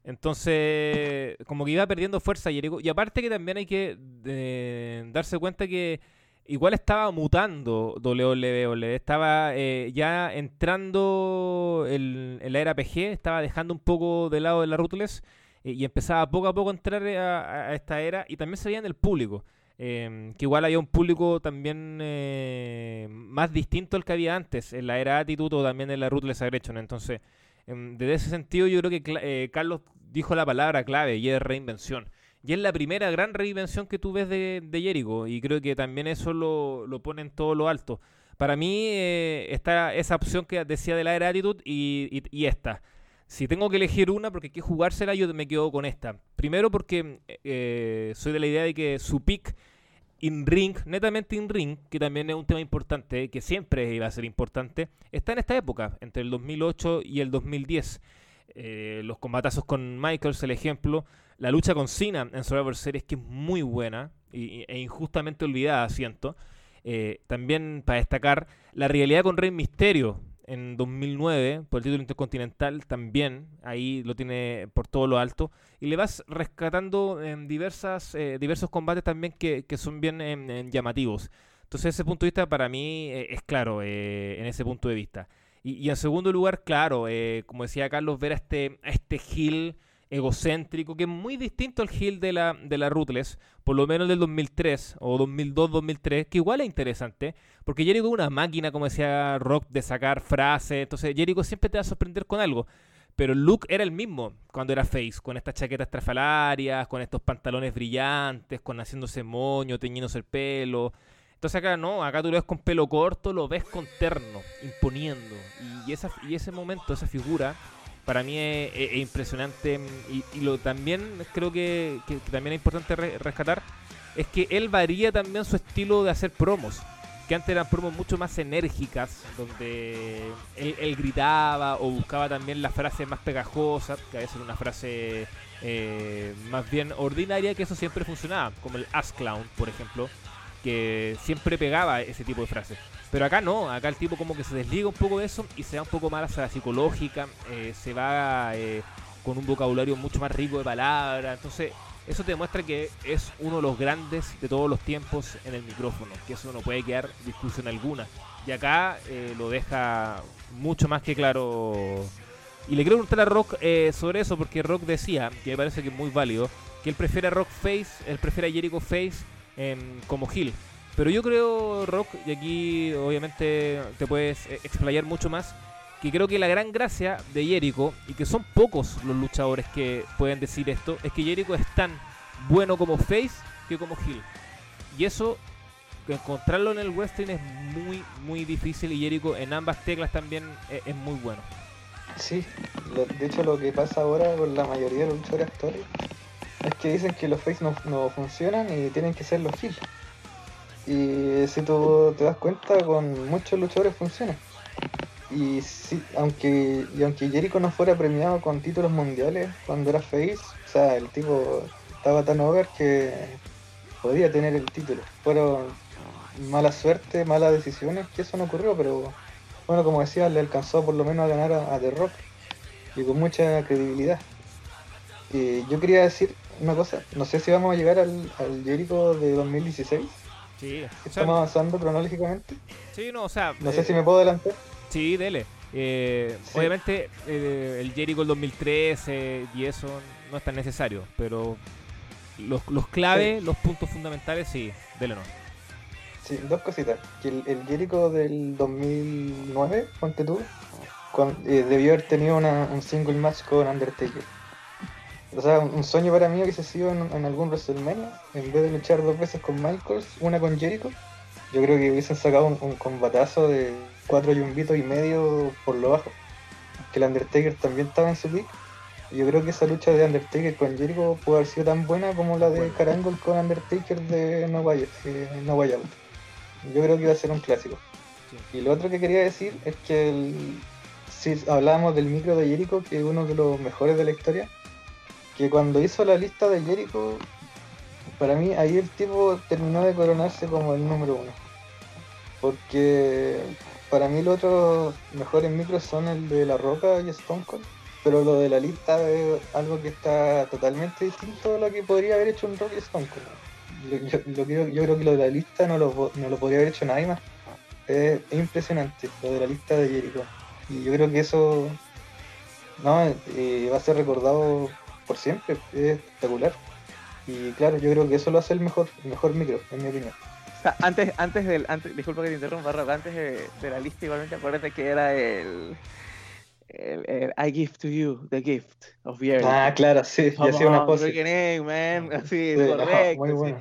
Entonces, como que iba perdiendo fuerza Jericho. Y aparte que también hay que eh, darse cuenta que igual estaba mutando WWE. Estaba eh, ya entrando en la era PG, estaba dejando un poco de lado de la Ruthless eh, y empezaba poco a poco a entrar a, esta era. Y también se veía en el público. Em, que igual había un público también más distinto al que había antes, en la era Attitude o también en la Ruthless Aggression. Entonces, Em, desde ese sentido, yo creo que eh, Carlos dijo la palabra clave y es reinvención. Y es la primera gran reinvención que tú ves de, de Jericho y creo que también eso lo, lo pone en todo lo alto. Para mí eh, está esa opción que decía de la era Attitude y, y, esta. Si tengo que elegir una porque hay que jugársela, yo me quedo con esta. Primero porque eh, soy de la idea de que su pick in-ring, netamente in-ring, que también es un tema importante, que siempre iba a ser importante, está en esta época, entre el 2008 y el 2010. Eh, los combatazos con Michaels, el ejemplo, la lucha con Cena en Survivor Series, que es muy buena e injustamente olvidada, siento. Eh, también para destacar la realidad con Rey Misterio, en 2009 por el título intercontinental también, ahí lo tiene por todo lo alto, y le vas rescatando en diversas, eh, diversos combates también que, son bien llamativos. Entonces ese punto de vista para mí eh, es claro eh, en ese punto de vista. Y, en segundo lugar, claro, como decía Carlos, ver a este, a este Gil egocéntrico, que es muy distinto al Hill de la, de la Ruthless, por lo menos del 2003 o 2002-2003, que igual es interesante, porque Jericho es una máquina, como decía Rock, de sacar frases, entonces Jericho siempre te va a sorprender con algo. Pero el look era el mismo cuando era face, con estas chaquetas trafalarias, con estos pantalones brillantes, con haciéndose moño, teñiéndose el pelo. Entonces acá no, acá tú lo ves con pelo corto, lo ves con terno, imponiendo. Y, esa, y ese momento, esa figura, para mí es, impresionante y, lo también creo que, también es importante rescatar es que él varía también su estilo de hacer promos que antes eran promos mucho más enérgicas donde él, gritaba o buscaba también la frase más pegajosa que a veces una frase eh, más bien ordinaria que eso siempre funcionaba como el Ass Clown por ejemplo que siempre pegaba ese tipo de frases. Pero acá no, acá el tipo como que se desliga un poco de eso y se va un poco más a la psicológica, eh, se va eh, con un vocabulario mucho más rico de palabras. Entonces, eso te demuestra que es uno de los grandes de todos los tiempos en el micrófono, que eso no puede quedar discusión alguna. Y acá eh, lo deja mucho más que claro. Y le quiero preguntar a Rock sobre eso, porque Rock decía, que me parece que es muy válido, que él prefiere a Rock Face, él prefiere a Jericho Face em, como Hill. Pero yo creo, Rock, y aquí obviamente te puedes eh, explayar mucho más, que creo que la gran gracia de Jericho, y que son pocos los luchadores que pueden decir esto, es que Jericho es tan bueno como face que como heel. Y eso, encontrarlo en el wrestling es muy, muy difícil y Jericho en ambas teclas también es, es muy bueno. Sí, lo- de hecho lo que pasa ahora con la mayoría de los luchadores actuales es que dicen que los face no, no funcionan y tienen que ser los heel. Y si tú te das cuenta, con muchos luchadores funciona. Y sí, aunque, y aunque Jericho no fuera premiado con títulos mundiales cuando era face, o sea, el tipo estaba tan over que podía tener el título. Fueron mala suerte, malas decisiones que eso no ocurrió, pero bueno, como decía, le alcanzó por lo menos a ganar a, a The Rock y con mucha credibilidad. Y yo quería decir una cosa, no sé si vamos a llegar al, al Jericho de 2016, Sí, estamos avanzando cronológicamente. sí, no, o sea, No eh, sé si me puedo adelantar. Sí, dele. Eh, Sí. Obviamente eh, el Jericho el 2013 y eso no es tan necesario, pero los, los claves, los puntos fundamentales, sí, dele no. Sí, dos cositas. Que el, el Jericho del 2009, ponte tú, con- eh, debió haber tenido una- un single match con Undertaker. O sea, un, sueño para mí hubiese sido en, en algún WrestleMania, en vez de luchar dos veces con Michaels, una con Jericho, yo creo que hubiesen sacado un, un combatazo de cuatro yumbitos y medio por lo bajo. Que el Undertaker también estaba en su pick. Y Yo creo que esa lucha de Undertaker con Jericho pudo haber sido tan buena como la de. Carangle con Undertaker de No Way, eh, No Way Out. Yo creo que iba a ser un clásico. Y lo otro que quería decir es que el- si hablábamos del micro de Jericho, que es uno de los mejores de la historia, que cuando hizo la lista de Jericho, para mí ahí el tipo terminó de coronarse como el número uno. Porque para mí los otros mejores micros son el de La Roca y Stone Cold, pero lo de la lista es algo que está totalmente distinto a lo que podría haber hecho un Rock y Stone Cold. Yo, creo- que lo de la lista no lo, podría haber hecho nadie más. Es, es impresionante lo de la lista de Jericho. Y yo creo que eso no eh, va a ser recordado por siempre. Es espectacular. Y claro, yo creo que eso lo hace el mejor, el mejor micro, en mi opinión. O sea, antes, antes del, antes, disculpa que te interrumpa, Rob, antes de, de la lista igualmente acuérdate que era el, el, el I give to you the gift of Jericho. Ah, claro, sí, hacía una pose. man. Así, Sí, correcto. muy sí. bueno.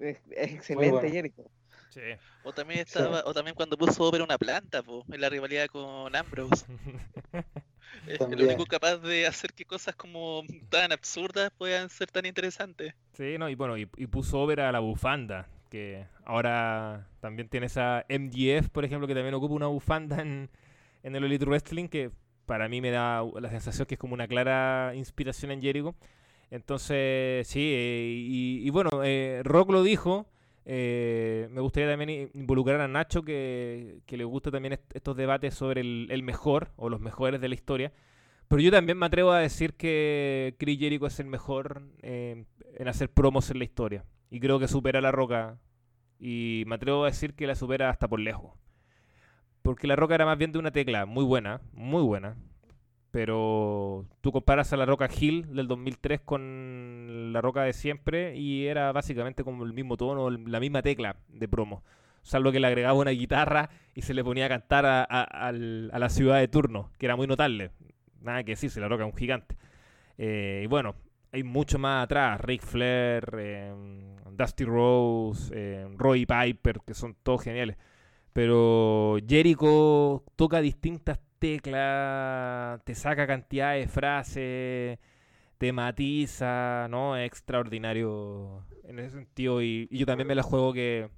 Es, es excelente bueno. Jericho. Sí. O también Sí. estaba, o también cuando puso Over una planta, po, en la rivalidad con Ambrose. Es el También. único capaz de hacer que cosas como tan absurdas puedan ser tan interesantes. Sí, no, y bueno, y, y puso over a la bufanda, que ahora también tiene esa MGF, por ejemplo, que también ocupa una bufanda en, en el Elite Wrestling, que para mí me da la sensación que es como una clara inspiración en Jericho. Entonces, sí, eh, y, y bueno, eh, Rock lo dijo. Eh, me gustaría también involucrar a Nacho, que, que le gusta también est- estos debates sobre el, el mejor o los mejores de la historia. Pero yo también me atrevo a decir que Chris Jericho es el mejor eh, en hacer promos en la historia. Y creo que supera a La Roca. Y me atrevo a decir que la supera hasta por lejos. Porque La Roca era más bien de una tecla muy buena, muy buena. Pero tú comparas a La Roca Hill del 2003 con La Roca de siempre y era básicamente como el mismo tono, la misma tecla de promo. Salvo que le agregaba una guitarra y se le ponía a cantar a la ciudad de turno, que era muy notable. Nada que decirse, La Roca es un gigante. Eh, y bueno, hay mucho más atrás. Ric Flair, eh, Dusty Rose, eh, Roy Piper, que son todos geniales. Pero Jericho toca distintas teclas, te saca cantidad de frases, te matiza, ¿no? Es extraordinario en ese sentido. Y, yo también me la juego que,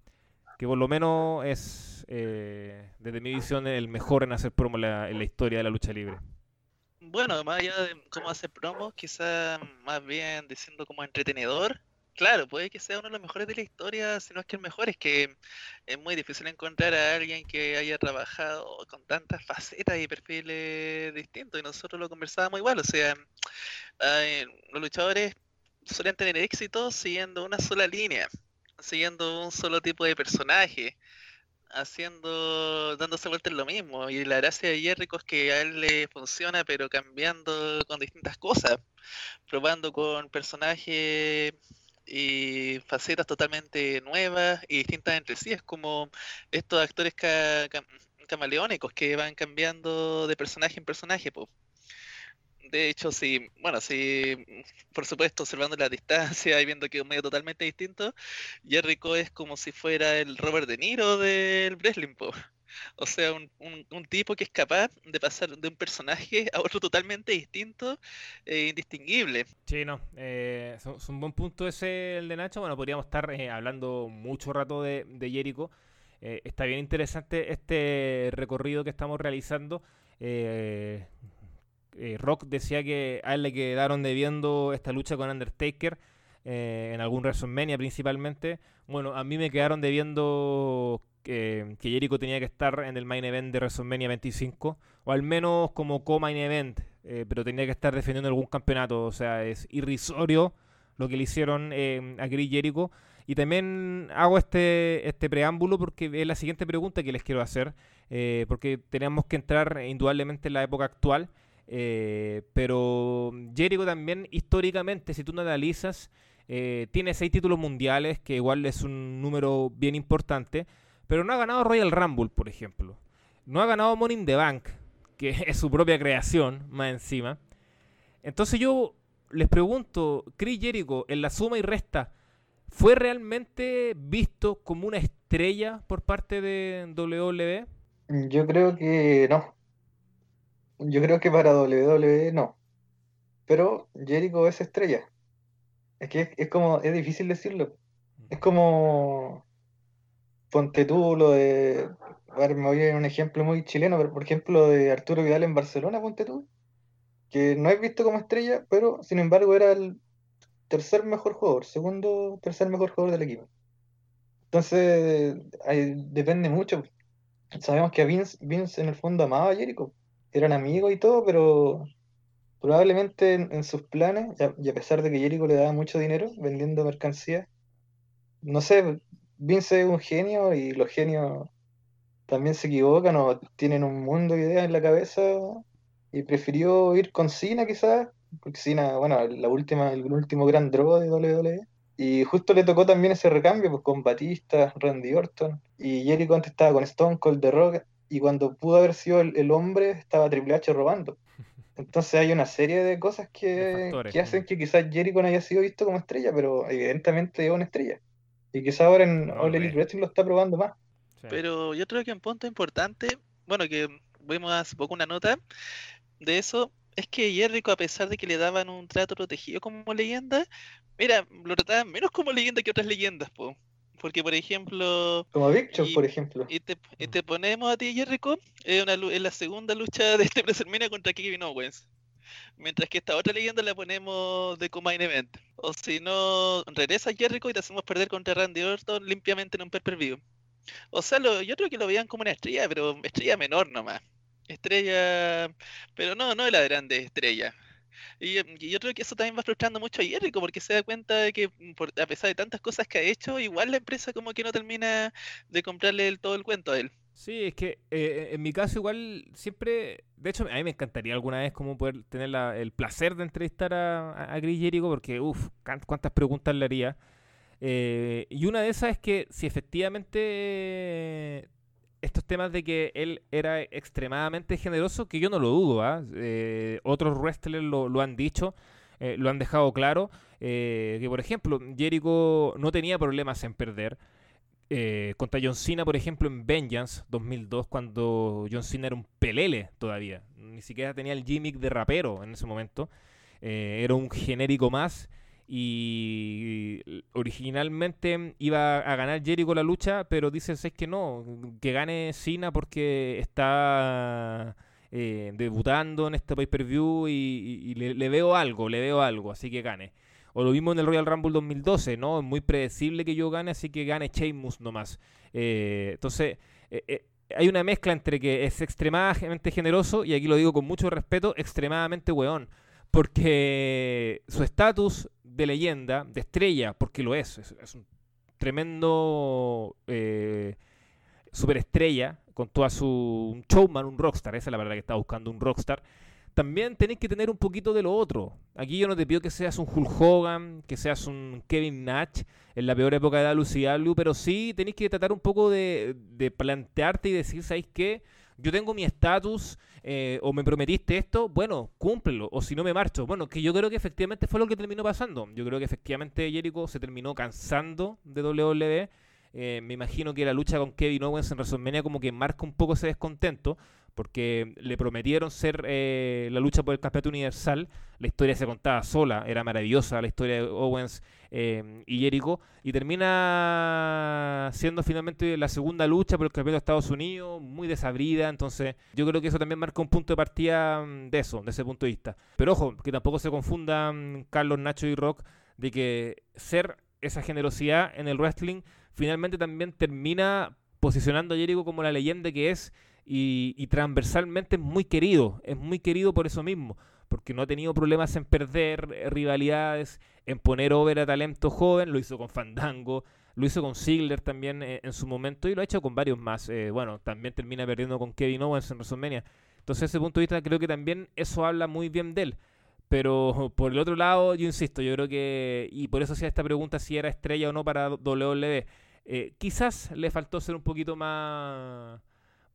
que por lo menos es, eh, desde mi visión, el mejor en hacer promo en la, en la historia de la lucha libre. Bueno, más allá de cómo hacer promos, quizás más bien diciendo como entretenedor, Claro, puede que sea uno de los mejores de la historia, si no es que el mejor, es que es muy difícil encontrar a alguien que haya trabajado con tantas facetas y perfiles distintos, y nosotros lo conversábamos igual, o sea, los luchadores suelen tener éxito siguiendo una sola línea, siguiendo un solo tipo de personaje, haciendo, dándose vueltas en lo mismo. Y la gracia de Jericho es que a él le funciona, pero cambiando con distintas cosas, probando con personajes y facetas totalmente nuevas y distintas entre sí. Es como estos actores camaleónicos que van cambiando de personaje en personaje. pues de hecho, sí, bueno, sí, por supuesto, observando la distancia y viendo que es un medio totalmente distinto, Jericho es como si fuera el Robert De Niro del wrestling, O sea, un, un, tipo que es capaz de pasar de un personaje a otro totalmente distinto e indistinguible. Sí, no, eh, es un buen punto ese el de Nacho. Bueno, podríamos estar eh, hablando mucho rato de, de Jericho. Está bien interesante este recorrido que estamos realizando. Rock decía que a él le quedaron debiendo esta lucha con Undertaker en algún WrestleMania principalmente. Bueno, a mí me quedaron debiendo que, que Jericho tenía que estar en el main event de WrestleMania 25, o al menos como co-main event, eh, pero tenía que estar defendiendo algún campeonato. O sea, es irrisorio lo que le hicieron a Chris Jericho. Y también hago este, este preámbulo porque es la siguiente pregunta que les quiero hacer, porque tenemos que entrar indudablemente en la época actual. Eh, pero Jericho también, históricamente, si tú no analizas, eh, tiene seis títulos mundiales, que igual es un número bien importante, pero no ha ganado Royal Rumble, por ejemplo. No ha ganado Money in the Bank, que es su propia creación, más encima. Entonces yo les pregunto, Chris Jericho, en la suma y resta, ¿fue realmente visto como una estrella por parte de WWE? Yo creo que no. Yo creo que para WWE no. Pero Jericho es estrella. Es que es, como, es difícil decirlo. Es como, ponte tú lo de, ver, me voy a un ejemplo muy chileno, pero por ejemplo de Arturo Vidal en Barcelona, ponte tú, que no es visto como estrella, pero sin embargo era el tercer mejor jugador, segundo, tercer mejor jugador del equipo. Entonces, depende mucho. Sabemos que Vince, Vince en el fondo amaba a Jericho eran amigos y todo, pero probablemente en, sus planes, y a, pesar de que Jericho le daba mucho dinero vendiendo mercancía, no sé, Vince es un genio y los genios también se equivocan o tienen un mundo de ideas en la cabeza y prefirió ir con Cena quizás, porque Cena, bueno, la última, el último gran droga de WWE. Y justo le tocó también ese recambio pues, con Batista, Randy Orton. Y Jericho antes estaba con Stone Cold The Rock y cuando pudo haber sido el, hombre, estaba Triple H robando. Entonces hay una serie de cosas que, hacen que quizás Jericho no haya sido visto como estrella, pero evidentemente es una estrella. Y quizás ahora en All Elite Wrestling lo está probando más. Pero yo creo que un punto importante, bueno, que vimos hace poco una nota de eso, es que Jericho, a pesar de que le daban un trato protegido como leyenda, mira, lo trataban menos como leyenda que otras leyendas, po. Porque, por ejemplo. Como Victor, por ejemplo. Y te, te, ponemos a ti, Jericho, en, una, en la segunda lucha de este WrestleMania contra Kevin Owens. Mientras que esta otra leyenda la ponemos de Combine Event. O si no, regresa Jericho y te hacemos perder contra Randy Orton limpiamente en un per-per-view. O sea, lo, yo creo que lo veían como una estrella, pero estrella menor nomás. Estrella, pero no, no la grande estrella. Y, yo creo que eso también va frustrando mucho a Jericho porque se da cuenta de que mm, a pesar de tantas cosas que ha hecho, igual la empresa como que no termina de comprarle todo el cuento a él. Sí, es que eh, en mi caso igual siempre, de hecho a mí me encantaría alguna vez como poder tener el placer de entrevistar a, a Chris Jericho porque, uff, cuántas preguntas le haría. Eh, y una de esas es que si efectivamente estos temas de que él era extremadamente generoso, que yo no lo dudo, ¿ah? eh, otros wrestlers lo, han dicho, eh, lo han dejado claro, eh, que por ejemplo, Jericho no tenía problemas en perder. Contra John Cena, por ejemplo, en Vengeance 2002, cuando John Cena era un pelele todavía, ni siquiera tenía el gimmick de rapero en ese momento, era un genérico más y originalmente iba a ganar Jericho la lucha, pero dices es que no, que gane Cena porque está eh, debutando en este pay-per-view y, le, veo algo, le veo algo, así que gane. O lo vimos en el Royal Rumble 2012, ¿no? Es muy predecible que yo gane, así que gane Sheamus nomás. Eh, entonces, eh, eh, hay una mezcla entre que es extremadamente generoso, y aquí lo digo con mucho respeto, extremadamente weón. Porque su estatus de leyenda, de estrella, porque lo es, es, un tremendo eh, superestrella, con toda su un showman, un rockstar, esa es la verdad que está buscando un rockstar. También tenéis que tener un poquito de lo otro. Aquí yo no te pido que seas un Hulk Hogan, que seas un Kevin Nash en la peor época de WCW, pero sí tenéis que tratar un poco de, de plantearte y decir, ¿sabéis qué? yo tengo mi estatus, eh, o me prometiste esto, bueno, cúmplelo, o si no me marcho. Bueno, que yo creo que efectivamente fue lo que terminó pasando. Yo creo que efectivamente Jericho se terminó cansando de WWE. Eh, me imagino que la lucha con Kevin Owens en WrestleMania como que marca un poco ese descontento, porque le prometieron ser eh, la lucha por el campeonato universal. La historia se contaba sola, era maravillosa la historia de Owens eh, y Jericho, y termina siendo finalmente la segunda lucha por el campeonato de Estados Unidos, muy desabrida, entonces yo creo que eso también marca un punto de partida mm, de eso, de ese punto de vista. Pero ojo, que tampoco se confundan Carlos, Nacho y Rock de que ser esa generosidad en el wrestling finalmente también termina posicionando a Jericho como la leyenda que es y, transversalmente es muy querido, es muy querido por eso mismo, porque no ha tenido problemas en perder eh, rivalidades, en poner over a talento joven, lo hizo con Fandango, lo hizo con Ziggler también eh, en su momento y lo ha hecho con varios más. Eh, bueno, también termina perdiendo con Kevin Owens en WrestleMania. Entonces, desde ese punto de vista, creo que también eso habla muy bien de él. Pero por el otro lado, yo insisto, yo creo que, y por eso hacía esta pregunta si era estrella o no para WWE, quizás le faltó ser un poquito más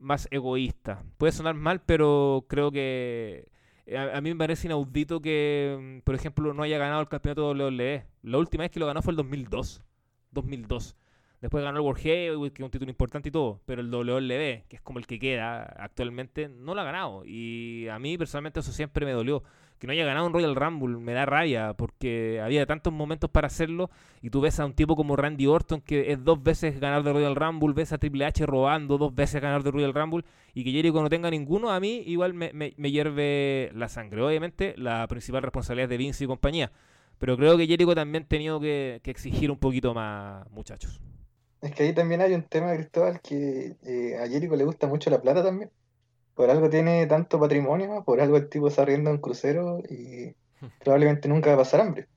más egoísta. Puede sonar mal, pero creo que eh, a, mí me parece inaudito que, mm, por ejemplo, no haya ganado el campeonato de WWE. La última vez que lo ganó fue el 2002. 2002. Después ganó el World Heavyweight, que es un título importante y todo, pero el WWE, que es como el que queda actualmente, no lo ha ganado. Y a mí personalmente eso siempre me dolió que no haya ganado un Royal Rumble me da rabia porque había tantos momentos para hacerlo y tú ves a un tipo como Randy Orton que es dos veces ganar de Royal Rumble, ves a Triple H robando dos veces ganar de Royal Rumble y que Jericho no tenga ninguno, a mí igual me, hierve la sangre. Obviamente la principal responsabilidad es de Vince y compañía, pero creo que Jericho también ha tenido que, exigir un poquito más, muchachos. Es que ahí también hay un tema, Cristóbal, que eh, a Jericho le gusta mucho la plata también por algo tiene tanto patrimonio, por algo el tipo está riendo un crucero y probablemente nunca va a pasar hambre.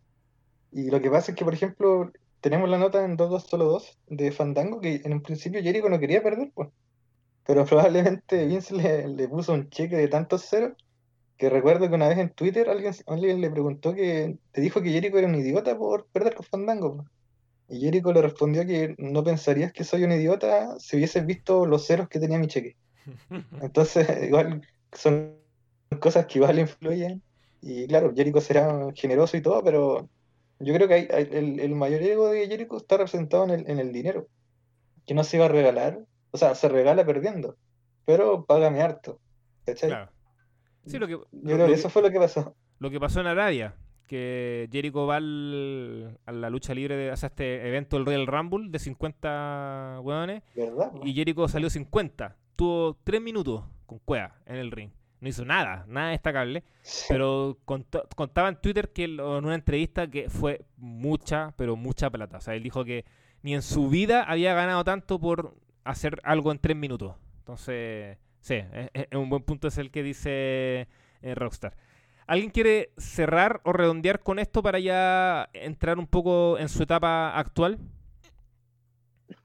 Y lo que pasa es que, por ejemplo, tenemos la nota en 2-2 solo 2 de Fandango que en un principio Jericho no quería perder, pues. Pero probablemente Vince le, puso un cheque de tantos ceros que recuerdo que una vez en Twitter alguien, alguien le preguntó que te dijo que Jericho era un idiota por perder con Fandango. Pues. Y Jericho le respondió que no pensarías que soy un idiota si hubieses visto los ceros que tenía mi cheque. Entonces, igual son cosas que igual influyen. Y claro, Jericho será generoso y todo, pero yo creo que hay, el, mayor ego de Jericho está representado en el, en el dinero. Que no se iba a regalar, o sea, se regala perdiendo, pero págame harto. Claro. Sí, lo que, yo creo que eso fue lo que pasó. Lo que pasó en Arabia, que Jericho va a la lucha libre de hacer este evento, el Royal Rumble, de 50 hueones. Y Jericho salió 50 tuvo tres minutos con Cueva en el ring. No hizo nada, nada destacable. Pero contaba en Twitter que en una entrevista que fue mucha, pero mucha plata. O sea, él dijo que ni en su vida había ganado tanto por hacer algo en tres minutos. Entonces, sí, es, un buen punto es el que dice eh, Rockstar. ¿Alguien quiere cerrar o redondear con esto para ya entrar un poco en su etapa actual?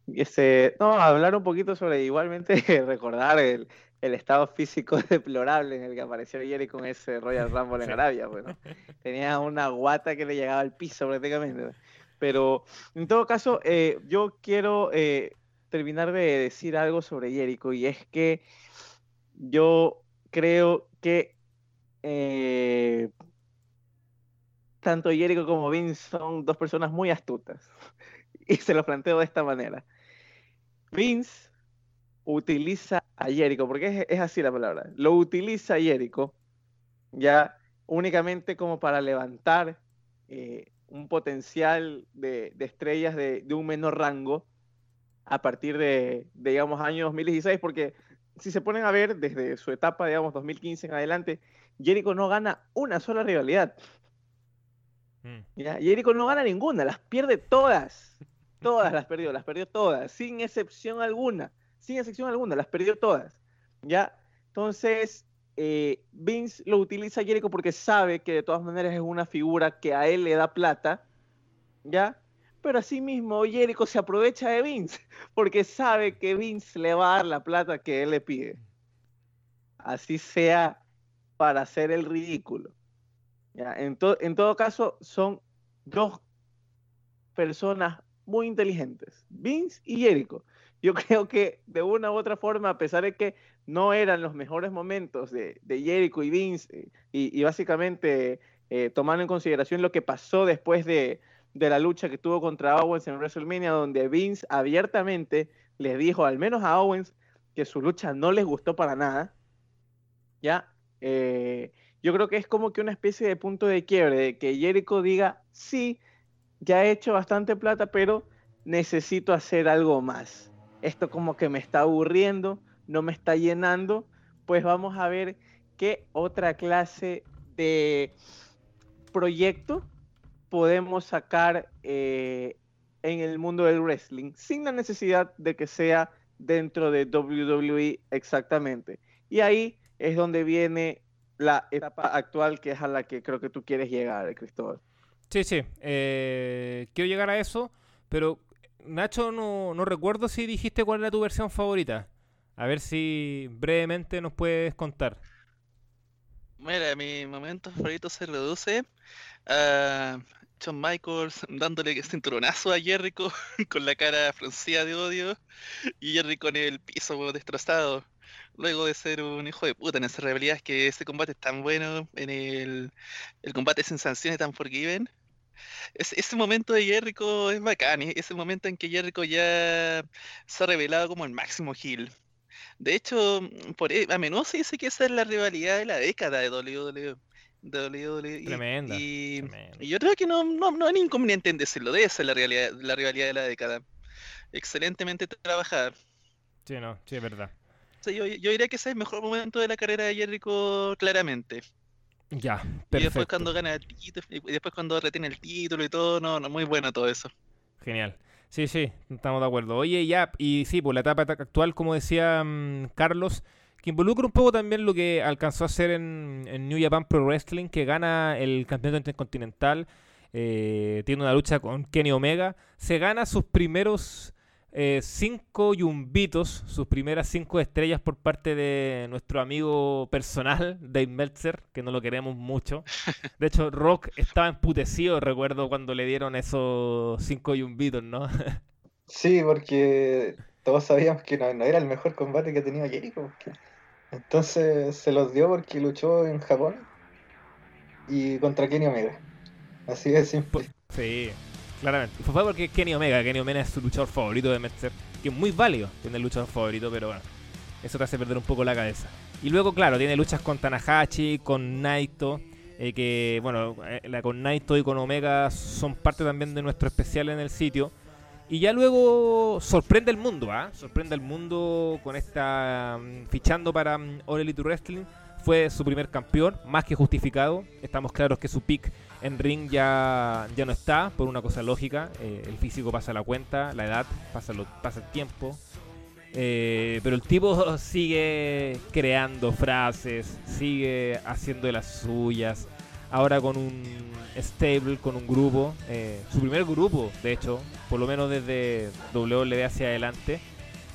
Ese, no, hablar un poquito sobre igualmente recordar el, estado físico deplorable en el que apareció Jerry con ese Royal Rumble en Arabia. Bueno, tenía una guata que le llegaba al piso prácticamente. Pero en todo caso, eh, yo quiero eh, terminar de decir algo sobre Jericho y es que yo creo que eh, tanto Jericho como Vince son dos personas muy astutas. Y se lo planteo de esta manera. Vince utiliza a Jericho, porque es, así la palabra, lo utiliza Jericho ya únicamente como para levantar eh, un potencial de, estrellas de, un menor rango a partir de, digamos, año 2016, porque si se ponen a ver desde su etapa, digamos, 2015 en adelante, Jericho no gana una sola rivalidad. Mm. ¿ya? Jericho no gana ninguna, las pierde todas. Todas las perdió, las perdió todas, sin excepción alguna. Sin excepción alguna, las perdió todas. ¿Ya? Entonces, eh, Vince lo utiliza a Jericho porque sabe que de todas maneras es una figura que a él le da plata. ¿Ya? Pero asimismo, Jericho se aprovecha de Vince porque sabe que Vince le va a dar la plata que él le pide. Así sea para hacer el ridículo. En, en todo caso, son dos personas muy inteligentes, Vince y Jericho. Yo creo que de una u otra forma, a pesar de que no eran los mejores momentos de, de Jericho y Vince, eh, y, básicamente eh, tomando en consideración lo que pasó después de, de, la lucha que tuvo contra Owens en WrestleMania, donde Vince abiertamente les dijo, al menos a Owens, que su lucha no les gustó para nada, ¿ya? Eh, yo creo que es como que una especie de punto de quiebre, de que Jericho diga, sí, ya he hecho bastante plata, pero necesito hacer algo más. Esto como que me está aburriendo, no me está llenando, pues vamos a ver qué otra clase de proyecto podemos sacar eh, en el mundo del wrestling, sin la necesidad de que sea dentro de WWE exactamente. Y ahí es donde viene la etapa actual que es a la que creo que tú quieres llegar, Cristóbal. Sí, sí. Eh, quiero llegar a eso, pero Nacho, no, no recuerdo si dijiste cuál era tu versión favorita. A ver si brevemente nos puedes contar. Mira, mi momento favorito se reduce a John Michaels dándole cinturonazo a Jericho con la cara fruncida de odio y Jericho en el piso destrozado. Luego de ser un hijo de puta en esa realidad es que ese combate es tan bueno, en el, el combate sin sanciones tan forgiven, ese momento de Jericho es bacán, ese momento en que Jericho ya se ha revelado como el máximo heel. De hecho, por, e, a menudo se dice que esa es la rivalidad de la década de WWE. WWE tremenda, y, yo creo que no, no, no hay inconveniente en decirlo, de esa es la, realidad, la rivalidad de la década. Excelentemente trabajada. Sí, no, sí, es verdad. Yo, yo diría que ese es el mejor momento de la carrera de Jericho, claramente. Ya, perfecto. Y después cuando gana el título, y después cuando retiene el título y todo, no, no, muy bueno todo eso. Genial. Sí, sí, estamos de acuerdo. Oye, ya, y sí, por la etapa actual, como decía mm, Carlos, que involucra un poco también lo que alcanzó a hacer en, New Japan Pro Wrestling, que gana el campeonato intercontinental, eh, tiene una lucha con Kenny Omega, se gana sus primeros eh, cinco yumbitos, sus primeras cinco estrellas por parte de nuestro amigo personal, Dave Meltzer, que no lo queremos mucho. De hecho, Rock estaba emputecido, recuerdo, cuando le dieron esos cinco yumbitos, ¿no? sí, porque todos sabíamos que no, era el mejor combate que tenía Jericho. Entonces se los dio porque luchó en Japón y contra Kenny Omega. Así de simple. Sí, Claramente. Y fue porque Kenny Omega. Kenny Omega es su luchador favorito de Metzer. Que es muy válido tiene el luchador favorito, pero bueno. Eso te hace perder un poco la cabeza. Y luego, claro, tiene luchas con Tanahashi, con Naito. Eh, que, bueno, eh, con Naito y con Omega son parte también de nuestro especial en el sitio. Y ya luego sorprende el mundo, ¿ah? Sorprende el mundo con esta. Mm, fichando para um, All Wrestling. Fue su primer campeón, más que justificado. Estamos claros que su pick en ring ya, ya no está, por una cosa lógica. Eh, el físico pasa la cuenta, la edad pasa, lo, pasa el tiempo. Eh, pero el tipo sigue creando frases, sigue haciendo de las suyas. Ahora con un stable, con un grupo, eh, su primer grupo, de hecho, por lo menos desde WWE hacia adelante.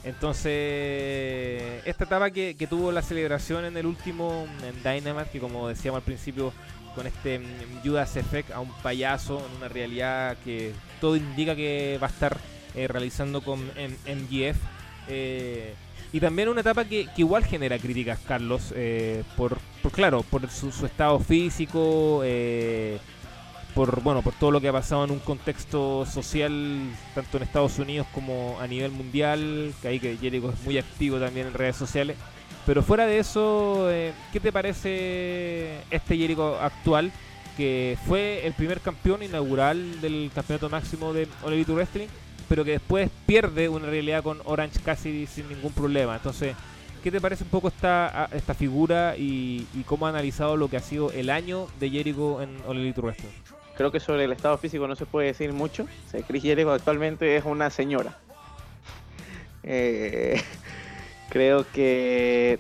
Entonces, esta etapa que, que tuvo la celebración en el último en Dynamite, que como decíamos al principio, con este mm, Judas Effect a un payaso en una realidad que todo indica que va a estar eh, realizando con MGF. Eh, y también una etapa que, igual genera críticas, Carlos, eh, por, claro, por su, estado físico, por bueno, por todo lo que ha pasado en un contexto social, tanto en Estados Unidos como a nivel mundial, que ahí que Jericho es muy activo también en redes sociales. Pero fuera de eso, eh, ¿qué te parece este Jericho actual? Que fue el primer campeón inaugural del campeonato máximo de All Elite Wrestling, pero que después pierde una realidad con Orange casi sin ningún problema. Entonces, ¿qué te parece un poco esta, esta figura y, cómo ha analizado lo que ha sido el año de Jericho en All Elite Wrestling? creo que sobre el estado físico no se puede decir mucho. Chris Jericho actualmente es una señora. Eh, creo que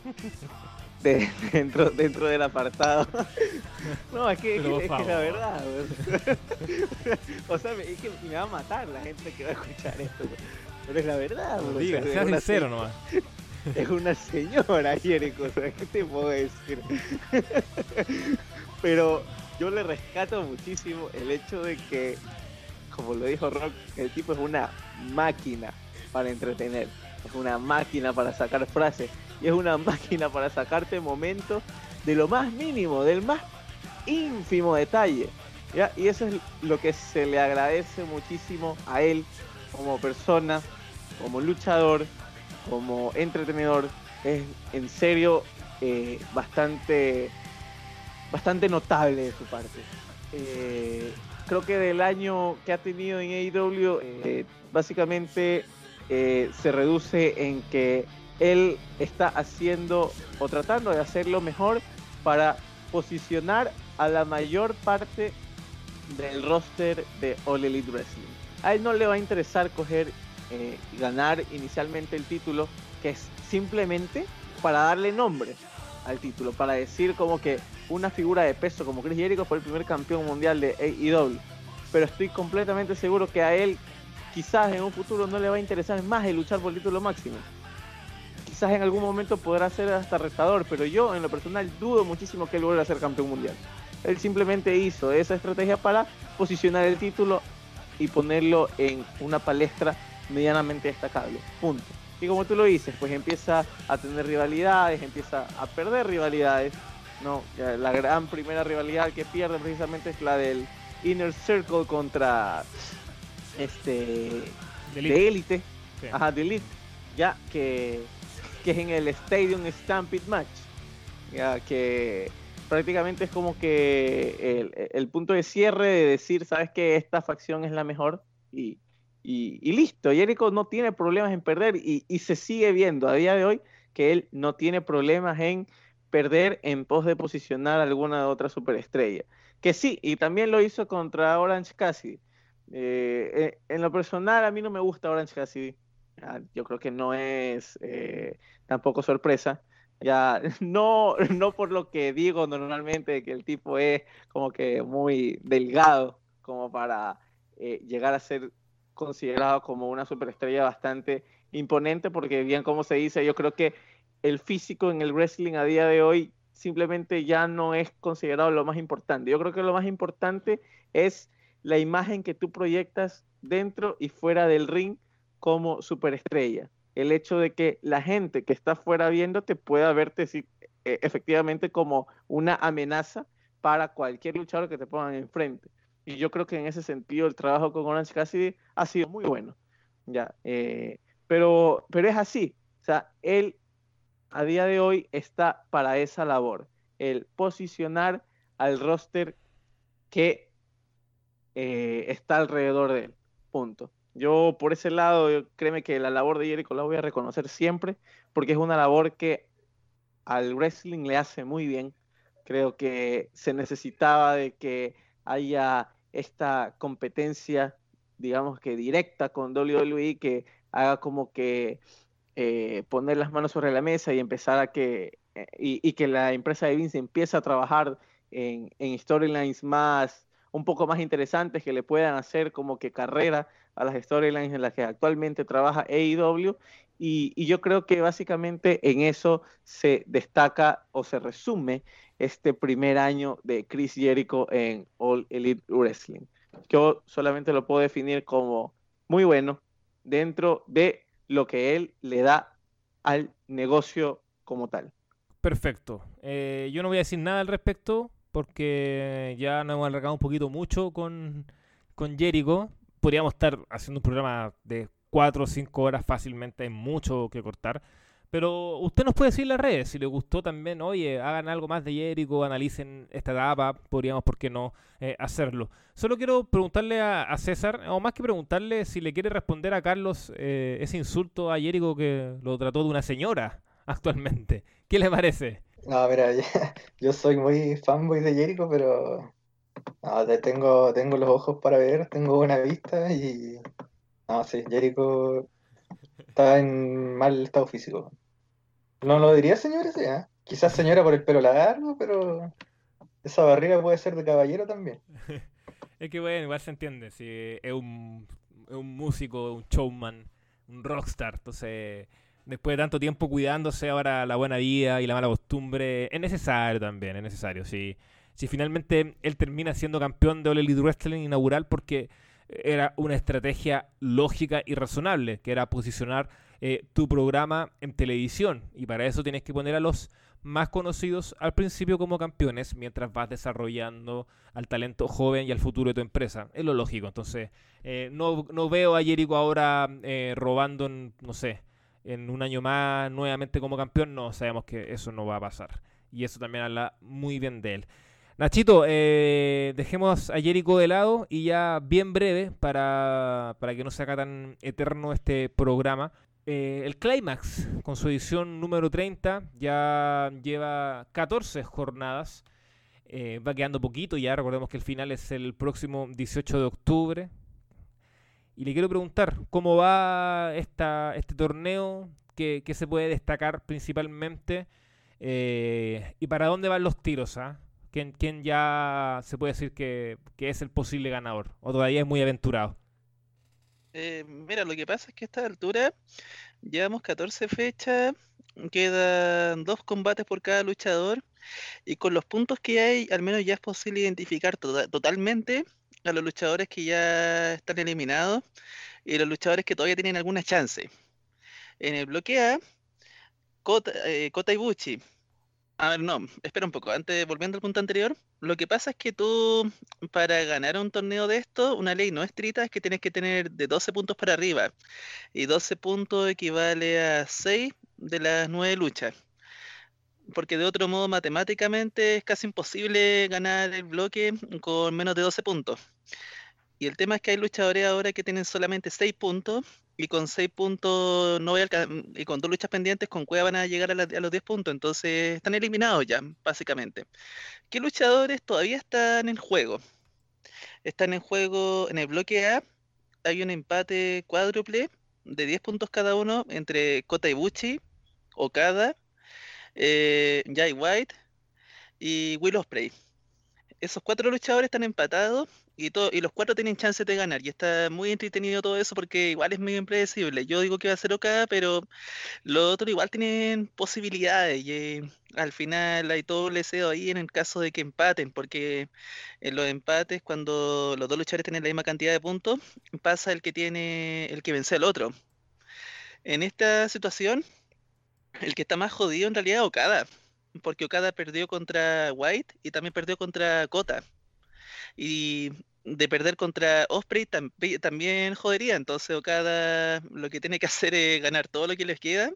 de- dentro, dentro del apartado. No, es que, es que- es que la verdad. güey. o sea, es que me va a matar la gente que va a escuchar esto. Pero es la verdad. güey, o Diga, sea, sea es una sincero se- nomás. Es una señora, Jericho. o sea, ¿Qué te puedo decir? Pero yo le rescato muchísimo el hecho de que, como lo dijo Rock, el tipo es una máquina para entretener. Es una máquina para sacar frases. Y es una máquina para sacarte momentos de lo más mínimo, del más ínfimo detalle. ¿ya? Y eso es lo que se le agradece muchísimo a él como persona, como luchador, como entretenedor. Es en serio eh, bastante, bastante notable de su parte. Eh, creo que del año que ha tenido en AEW, eh, básicamente eh, se reduce en que él está haciendo o tratando de hacerlo mejor para posicionar a la mayor parte del roster de All Elite Wrestling. A él no le va a interesar coger eh, ganar inicialmente el título, que es simplemente para darle nombre al título, para decir como que una figura de peso como Chris Jericho fue el primer campeón mundial de AEW. Pero estoy completamente seguro que a él quizás en un futuro no le va a interesar más el luchar por el título máximo. Quizás en algún momento podrá ser hasta retador, pero yo en lo personal dudo muchísimo que él vuelva a ser campeón mundial. Él simplemente hizo esa estrategia para posicionar el título y ponerlo en una palestra medianamente destacable. Punto. Y como tú lo dices, pues empieza a tener rivalidades, empieza a perder rivalidades. No, la gran primera rivalidad que pierde precisamente es la del Inner Circle contra este de élite, Sí. ajá, de elite, ya que, que es en el Stadium Stampede Match, ya que prácticamente es como que el, el punto de cierre de decir, sabes que esta facción es la mejor y, y, y listo, Jericho no tiene problemas en perder y, y se sigue viendo a día de hoy que él no tiene problemas en perder en pos de posicionar alguna otra superestrella. Que sí, y también lo hizo contra Orange Cassidy. Eh, en lo personal, a mí no me gusta Orange Cassidy. Ah, Yo creo que no es eh, tampoco sorpresa. Ya, no, no por lo que digo normalmente, que el tipo es como que muy delgado, como para eh, llegar a ser considerado como una superestrella bastante imponente, porque bien como se dice, yo creo que el físico en el wrestling a día de hoy simplemente ya no es considerado lo más importante. Yo creo que lo más importante es la imagen que tú proyectas dentro y fuera del ring como superestrella. El hecho de que la gente que está fuera viéndote pueda verte sí, eh, efectivamente como una amenaza para cualquier luchador que te pongan enfrente. Y yo creo que en ese sentido el trabajo con Orange Cassidy ha sido muy bueno. Ya, eh, pero, pero es así. O sea, él a día de hoy está para esa labor, el posicionar al roster que eh, está alrededor de él. Punto. Yo por ese lado, créeme que la labor de Jericho la voy a reconocer siempre, porque es una labor que al wrestling le hace muy bien. Creo que se necesitaba de que haya esta competencia, digamos que directa con WWE, que haga como que eh, poner las manos sobre la mesa y empezar a que, eh, y, que la empresa de Vince empiece a trabajar en storylines más, un poco más interesantes que le puedan hacer como que carrera a las storylines en las que actualmente trabaja AEW. Y, yo creo que básicamente en eso se destaca o se resume este primer año de Chris Jericho en All Elite Wrestling. Yo solamente lo puedo definir como muy bueno dentro de lo que él le da al negocio como tal. Perfecto. Eh, yo no voy a decir nada al respecto porque ya nos hemos alargado un poquito mucho con, con Jericho. Podríamos estar haciendo un programa de 4 o 5 horas fácilmente, hay mucho que cortar. Pero usted nos puede decir las redes, si le gustó también, oye, hagan algo más de Jericho, analicen esta etapa, podríamos, ¿por qué no?, eh, hacerlo. Solo quiero preguntarle a, a César, o más que preguntarle, si le quiere responder a Carlos eh, ese insulto a Jericho que lo trató de una señora actualmente. ¿Qué le parece? No, mira, yo soy muy fanboy de Jericho, pero No, te- tengo, tengo los ojos para ver, tengo buena vista y. No, sí, Jericho está en mal estado físico. No lo diría señora, sí, ¿eh? Quizás señora por el pelo largo, pero esa barriga puede ser de caballero también. Es que bueno, igual se entiende, si es un, es un músico, un showman, un rockstar, entonces después de tanto tiempo cuidándose ahora la buena vida y la mala costumbre, es necesario también, es necesario. Si, si finalmente él termina siendo campeón de All Elite Wrestling inaugural porque era una estrategia lógica y razonable, que era posicionar eh, tu programa en televisión y para eso tienes que poner a los más conocidos al principio como campeones mientras vas desarrollando al talento joven y al futuro de tu empresa. Es lo lógico. Entonces, eh, no, no veo a Jericho ahora eh, robando, no sé, en un año más nuevamente como campeón. No, sabemos que eso no va a pasar. Y eso también habla muy bien de él. Nachito, eh, dejemos a Jericho de lado y ya bien breve para, para que no se haga tan eterno este programa. Eh, el Climax, con su edición número 30, ya lleva 14 jornadas. Eh, va quedando poquito ya. Recordemos que el final es el próximo 18 de octubre. Y le quiero preguntar, ¿cómo va esta, este torneo? ¿Qué, qué se puede destacar principalmente? Eh, ¿Y para dónde van los tiros? ah? ¿Quién, quién ya se puede decir que, que es el posible ganador? ¿O todavía es muy aventurado? Eh, mira, lo que pasa es que a esta altura llevamos 14 fechas, quedan dos combates por cada luchador y con los puntos que hay, al menos ya es posible identificar tota- totalmente a los luchadores que ya están eliminados y los luchadores que todavía tienen alguna chance. En el bloque A, Kota, eh, Kota Ibushi. A ver, no, espera un poco. Antes, volviendo al punto anterior, lo que pasa es que tú, para ganar un torneo de esto, una ley no estricta es que tienes que tener de 12 puntos para arriba. Y 12 puntos equivale a 6 de las 9 luchas. Porque de otro modo, matemáticamente es casi imposible ganar el bloque con menos de 12 puntos. Y el tema es que hay luchadores ahora que tienen solamente 6 puntos y con 6 puntos no voy a y con dos luchas pendientes con Cueva van a llegar a los 10 puntos, entonces están eliminados ya, básicamente. ¿Qué luchadores todavía están en juego? Están en juego en el bloque A, hay un empate cuádruple de 10 puntos cada uno entre Kota Ibushi, Okada, eh, Jay White y Will Ospreay. Esos cuatro luchadores están empatados y, todo, y los cuatro tienen chances de ganar. Y está muy entretenido todo eso porque igual es medio impredecible. Yo digo que va a ser Okada, pero los otros igual tienen posibilidades. Y eh, al final hay todo un deseo ahí en el caso de que empaten, porque en los empates, cuando los dos luchadores tienen la misma cantidad de puntos, pasa el que tiene, el que vence al otro. En esta situación, el que está más jodido en realidad es Okada, porque Okada perdió contra White y también perdió contra Kota. Y de perder contra Osprey tambi- también jodería, entonces Okada lo que tiene que hacer es ganar todo lo que les queda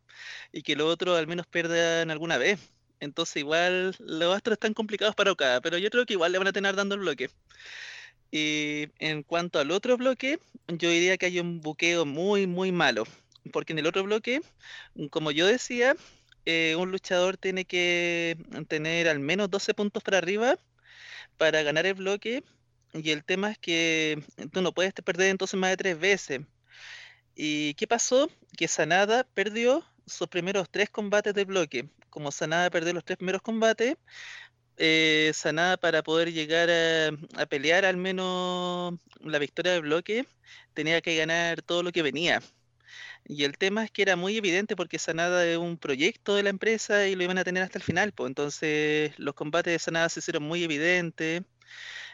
y que los otros al menos pierdan alguna vez. Entonces igual los astros están complicados para Okada, pero yo creo que igual le van a tener dando el bloque. Y en cuanto al otro bloque, yo diría que hay un buqueo muy, muy malo. Porque en el otro bloque, como yo decía, eh, un luchador tiene que tener al menos 12 puntos para arriba para ganar el bloque. Y el tema es que tú no puedes perder entonces más de tres veces. ¿Y qué pasó? Que Sanada perdió sus primeros tres combates de bloque. Como Sanada perdió los tres primeros combates, eh, Sanada para poder llegar a, a pelear al menos la victoria del bloque, tenía que ganar todo lo que venía. Y el tema es que era muy evidente porque Sanada es un proyecto de la empresa y lo iban a tener hasta el final, pues entonces los combates de Sanada se hicieron muy evidentes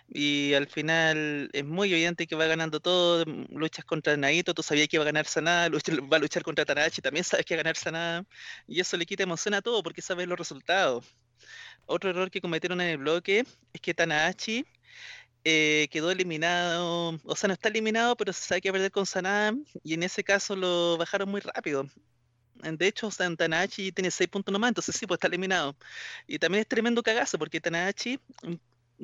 y al final es muy evidente que va ganando todo, mm, luchas contra Naito, tú sabías que iba a ganar Sanada, va a luchar contra Tanahashi, también sabes que va a ganar Sanada y eso le quita emoción a todo porque sabes los resultados. Otro error que cometieron en el bloque es que Tanahashi eh, quedó eliminado, o sea, no está eliminado, pero se sabe que va a perder con Sanada, y en ese caso lo bajaron muy rápido. De hecho, Tanahashi tiene 6 puntos nomás, entonces sí, pues está eliminado. Y también es tremendo cagazo, porque Tanahashi mm,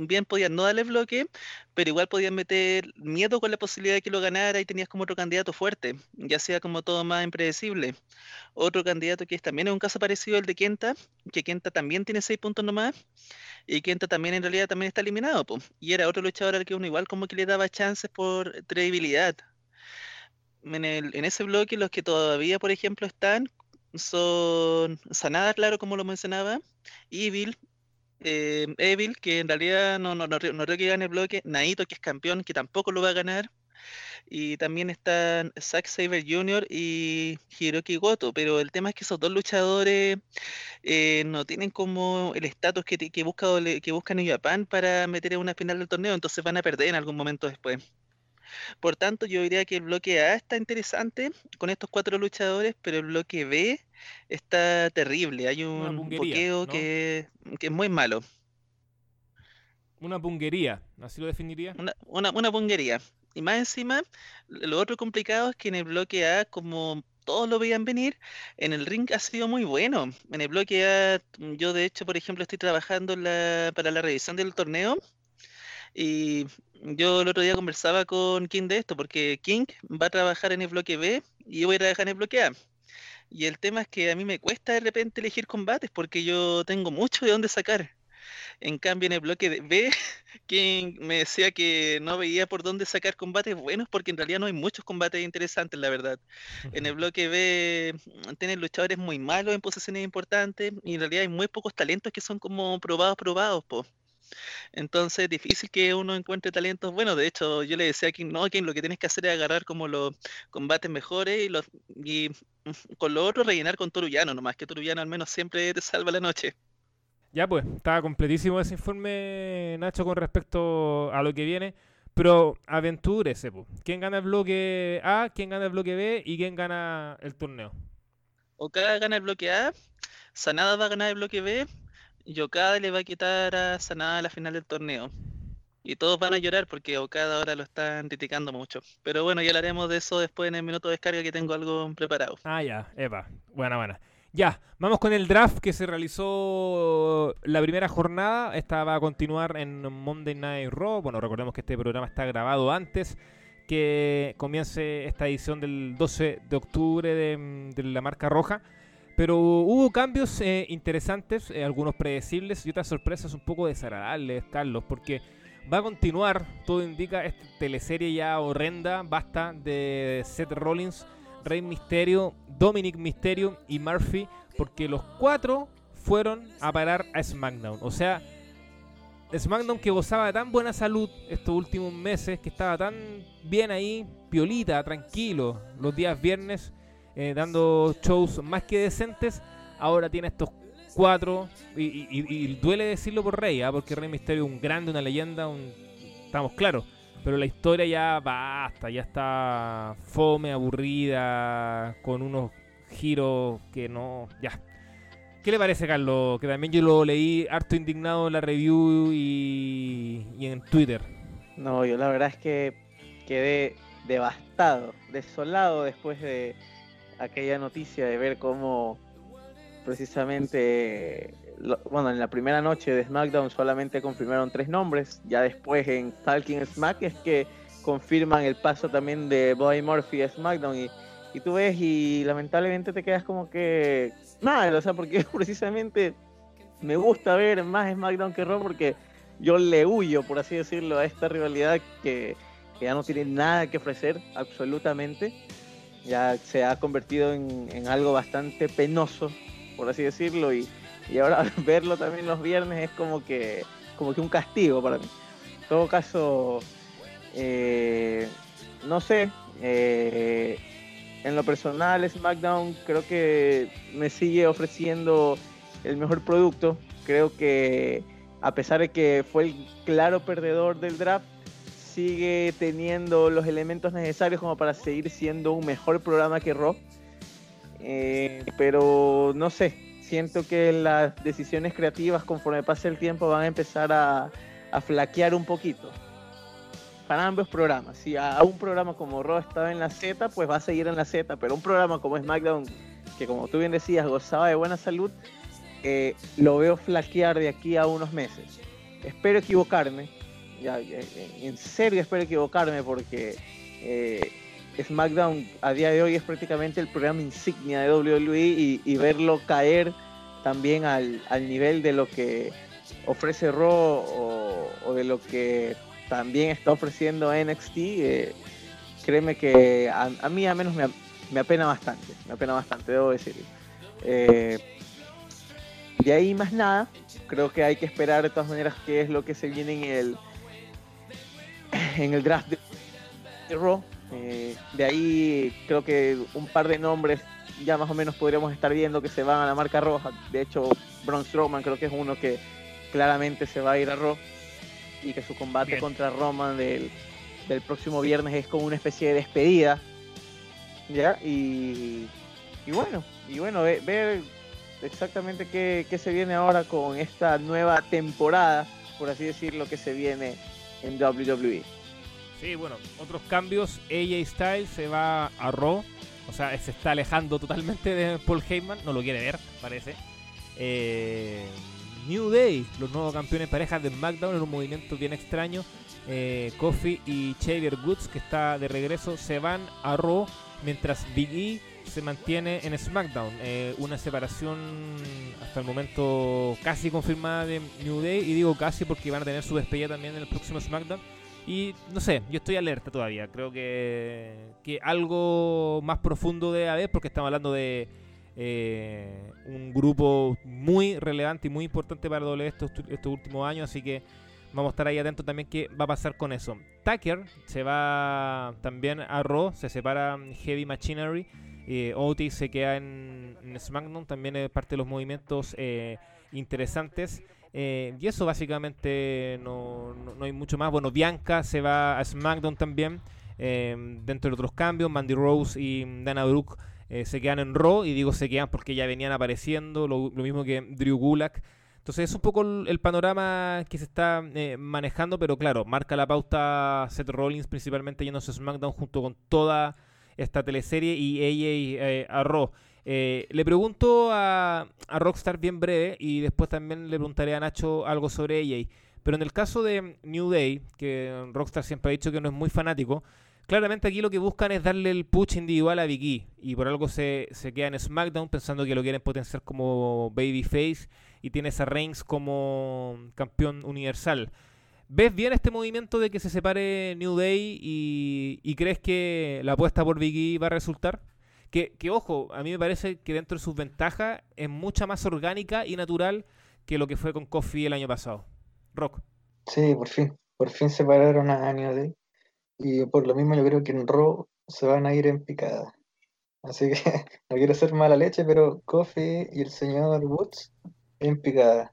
bien podían no darle bloque, pero igual podían meter miedo con la posibilidad de que lo ganara y tenías como otro candidato fuerte, ya sea como todo más impredecible. Otro candidato que es, también es un caso parecido al de Kenta, que Kenta también tiene 6 puntos nomás, y Kenta también en realidad también está eliminado, po. y era otro luchador al que uno igual como que le daba chances por credibilidad. En, en ese bloque los que todavía, por ejemplo, están son Sanada, claro, como lo mencionaba, Evil, eh, Evil, que en realidad no, no, no, no creo que gane el bloque, Naito, que es campeón, que tampoco lo va a ganar, y también están Zack Saber Jr. y Hiroki Goto, pero el tema es que esos dos luchadores eh, no tienen como el estatus que, que, busca, que busca New Japan para meter en una final del torneo, entonces van a perder en algún momento después. Por tanto, yo diría que el bloque A está interesante con estos cuatro luchadores, pero el bloque B está terrible. Hay un bloqueo que, que, es muy malo. Una punguería, ¿así lo definiría? Una, una, una punguería. Y más encima, lo otro complicado es que en el bloque A, como todos lo veían venir, en el ring ha sido muy bueno. En el bloque A, yo de hecho, por ejemplo, estoy trabajando para la revisión del torneo. Y yo el otro día conversaba con King de esto, porque King va a trabajar en el bloque B y yo voy a trabajar en el bloque A. Y el tema es que a mí me cuesta de repente elegir combates porque yo tengo mucho de dónde sacar. En cambio, en el bloque de B, quien me decía que no veía por dónde sacar combates buenos, porque en realidad no hay muchos combates interesantes, la verdad. En el bloque B mm, tienen luchadores muy malos en posiciones importantes, y en realidad hay muy pocos talentos que son como probados, probados, po. Entonces es difícil que uno encuentre talentos buenos. De hecho, yo le decía a King, no, King, lo que tienes que hacer es agarrar como los combates mejores y, los, y mm, con lo otro rellenar con Torullano, nomás que Torullano al menos siempre te salva la noche. Ya pues, estaba completísimo ese informe, Nacho, con respecto a lo que viene. Pero aventúrese, pues. ¿Quién gana el bloque A? ¿Quién gana el bloque B? ¿Y quién gana el torneo? Okada gana el bloque A, Sanada va a ganar el bloque B y Okada le va a quitar a Sanada la final del torneo. Y todos van a llorar porque Okada ahora lo están criticando mucho. Pero bueno, ya hablaremos de eso después en el minuto de descarga que tengo algo preparado. Ah, ya, Eva. Buena, buena. Ya, vamos con el draft que se realizó la primera jornada. Esta va a continuar en Monday Night Raw. Bueno, recordemos que este programa está grabado antes que comience esta edición del 12 de octubre de, la marca roja. Pero hubo cambios eh, interesantes, eh, algunos predecibles y otras sorpresas un poco desagradables, Carlos, porque va a continuar, todo indica, esta teleserie ya horrenda, basta de Seth Rollins Rey Misterio, Dominic Misterio y Murphy, porque los cuatro fueron a parar a SmackDown. O sea, SmackDown que gozaba de tan buena salud estos últimos meses, que estaba tan bien ahí, piolita, tranquilo, los días viernes, eh, dando shows más que decentes, ahora tiene estos cuatro, y, duele decirlo por Rey, ¿ah? porque Rey Misterio es un grande, una leyenda, un, estamos claros pero la historia ya basta, ya está fome, aburrida, con unos giros que no. Ya. ¿Qué le parece, Carlos? Que también yo lo leí harto indignado en la review y, en Twitter. No, yo la verdad es que quedé devastado, desolado después de aquella noticia de ver cómo precisamente bueno, en la primera noche de SmackDown solamente confirmaron tres nombres, ya después en Talking Smack es que confirman el paso también de Bobby Murphy a SmackDown y, y tú ves y lamentablemente te quedas como que nada, o sea, porque precisamente me gusta ver más SmackDown que Raw porque yo le huyo, por así decirlo, a esta rivalidad que, que ya no tiene nada que ofrecer absolutamente. Ya se ha convertido en, en algo bastante penoso, por así decirlo, y, y ahora verlo también los viernes es como que, como que un castigo para mí. En todo caso, eh, no sé, eh, en lo personal SmackDown creo que me sigue ofreciendo el mejor producto. Creo que a pesar de que fue el claro perdedor del draft, sigue teniendo los elementos necesarios como para seguir siendo un mejor programa que Raw. Eh, pero no sé, siento que las decisiones creativas conforme pase el tiempo van a empezar a, flaquear un poquito. Para ambos programas. Si a un programa como Raw estaba en la Z, pues va a seguir en la Z, pero un programa como SmackDown, que como tú bien decías, gozaba de buena salud, eh, lo veo flaquear de aquí a unos meses. Espero equivocarme, en serio espero equivocarme porque eh, SmackDown a día de hoy es prácticamente el programa insignia de WWE y, verlo caer también al, nivel de lo que ofrece Raw o, o de lo que también está ofreciendo NXT, eh, créeme que a, a mí al menos me, me apena bastante, me apena bastante, debo decir. Eh, de ahí más nada, creo que hay que esperar de todas maneras qué es lo que se viene en el en el draft de Raw. Eh, de ahí creo que un par de nombres ya más o menos podríamos estar viendo que se van a la marca roja. De hecho, Braun Strowman creo que es uno que claramente se va a ir a Raw y que su combate Bien. contra Roman del, del próximo viernes es como una especie de despedida. ¿Ya? Y, y bueno, y bueno, ve- ver exactamente qué, qué se viene ahora con esta nueva temporada, por así decirlo, que se viene en. WWE. Sí, bueno, otros cambios. AJ Styles se va a Raw. O sea, se está alejando totalmente de Paul Heyman. No lo quiere ver, parece. Eh, New Day, los nuevos campeones parejas de SmackDown en un movimiento bien extraño. Eh, y Xavier Woods, que está de regreso, se van a Raw. Mientras Big E se mantiene en SmackDown. Eh, una separación hasta el momento casi confirmada de New Day. Y digo casi porque van a tener su despedida también en el próximo SmackDown. Y no sé, yo estoy alerta todavía. Creo que, que algo más profundo debe haber porque estamos hablando de eh, un grupo muy relevante y muy importante para W estos, estos últimos años. Así que vamos a estar ahí atentos también qué va a pasar con eso. Tucker se va también a Raw, se separa Heavy Machinery. Eh, se queda en, en SmackDown, también es parte de los movimientos eh, interesantes. Eh, y eso básicamente no, no- hay mucho más. Bueno, Bianca se va a SmackDown también. eh, dentro de otros cambios, Mandy Rose y Dana Brooke eh, se quedan en Raw. Y digo se quedan porque ya venían apareciendo. Lo, mismo que Drew Gulak. Entonces es un poco el, panorama que se está manejando. Pero claro, marca la pauta Seth Rollins principalmente yéndose a SmackDown junto con toda esta teleserie y eh, a Raw. Eh, le pregunto a, Rockstar bien breve y después también le preguntaré a Nacho algo sobre AJ. Pero en el caso de New Day, que Rockstar siempre ha dicho que no es muy fanático, claramente aquí lo que buscan es darle el push individual a Big E. Y por algo se, se queda en SmackDown pensando que lo quieren potenciar como Babyface y tienes a Reigns como campeón universal. ¿Ves bien este movimiento de que se separe New Day y, y crees que la apuesta por Big E va a resultar? Que, que, ojo, a mí me parece que dentro de sus ventajas es mucha más orgánica y natural que lo que fue con Kofi el año pasado. Rock. Sí, por fin, por fin separaron a New Day. Y por lo mismo yo creo que en Raw se van a ir en picada. Así que no quiero ser mala leche, pero Kofi y el señor Woods en picada.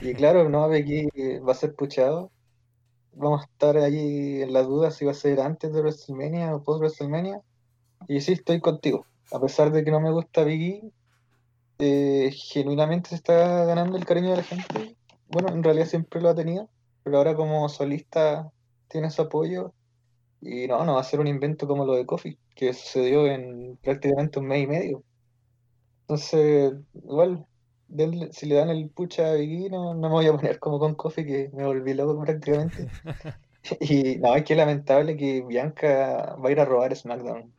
Y claro, no, aquí va a ser puchado. Vamos a estar allí en la duda si va a ser antes de WrestleMania o post WrestleMania. Y sí, estoy contigo. A pesar de que no me gusta Biggie, eh, genuinamente se está ganando el cariño de la gente. Bueno, en realidad siempre lo ha tenido, pero ahora como solista tiene su apoyo. Y no, no va a ser un invento como lo de Kofi, que sucedió en prácticamente un mes y medio. Entonces, igual, denle- si le dan el pucha a Biggie, no, no me voy a poner como con Kofi, que me volví loco prácticamente. Y no, es que lamentable que Bianca va a ir a robar SmackDown.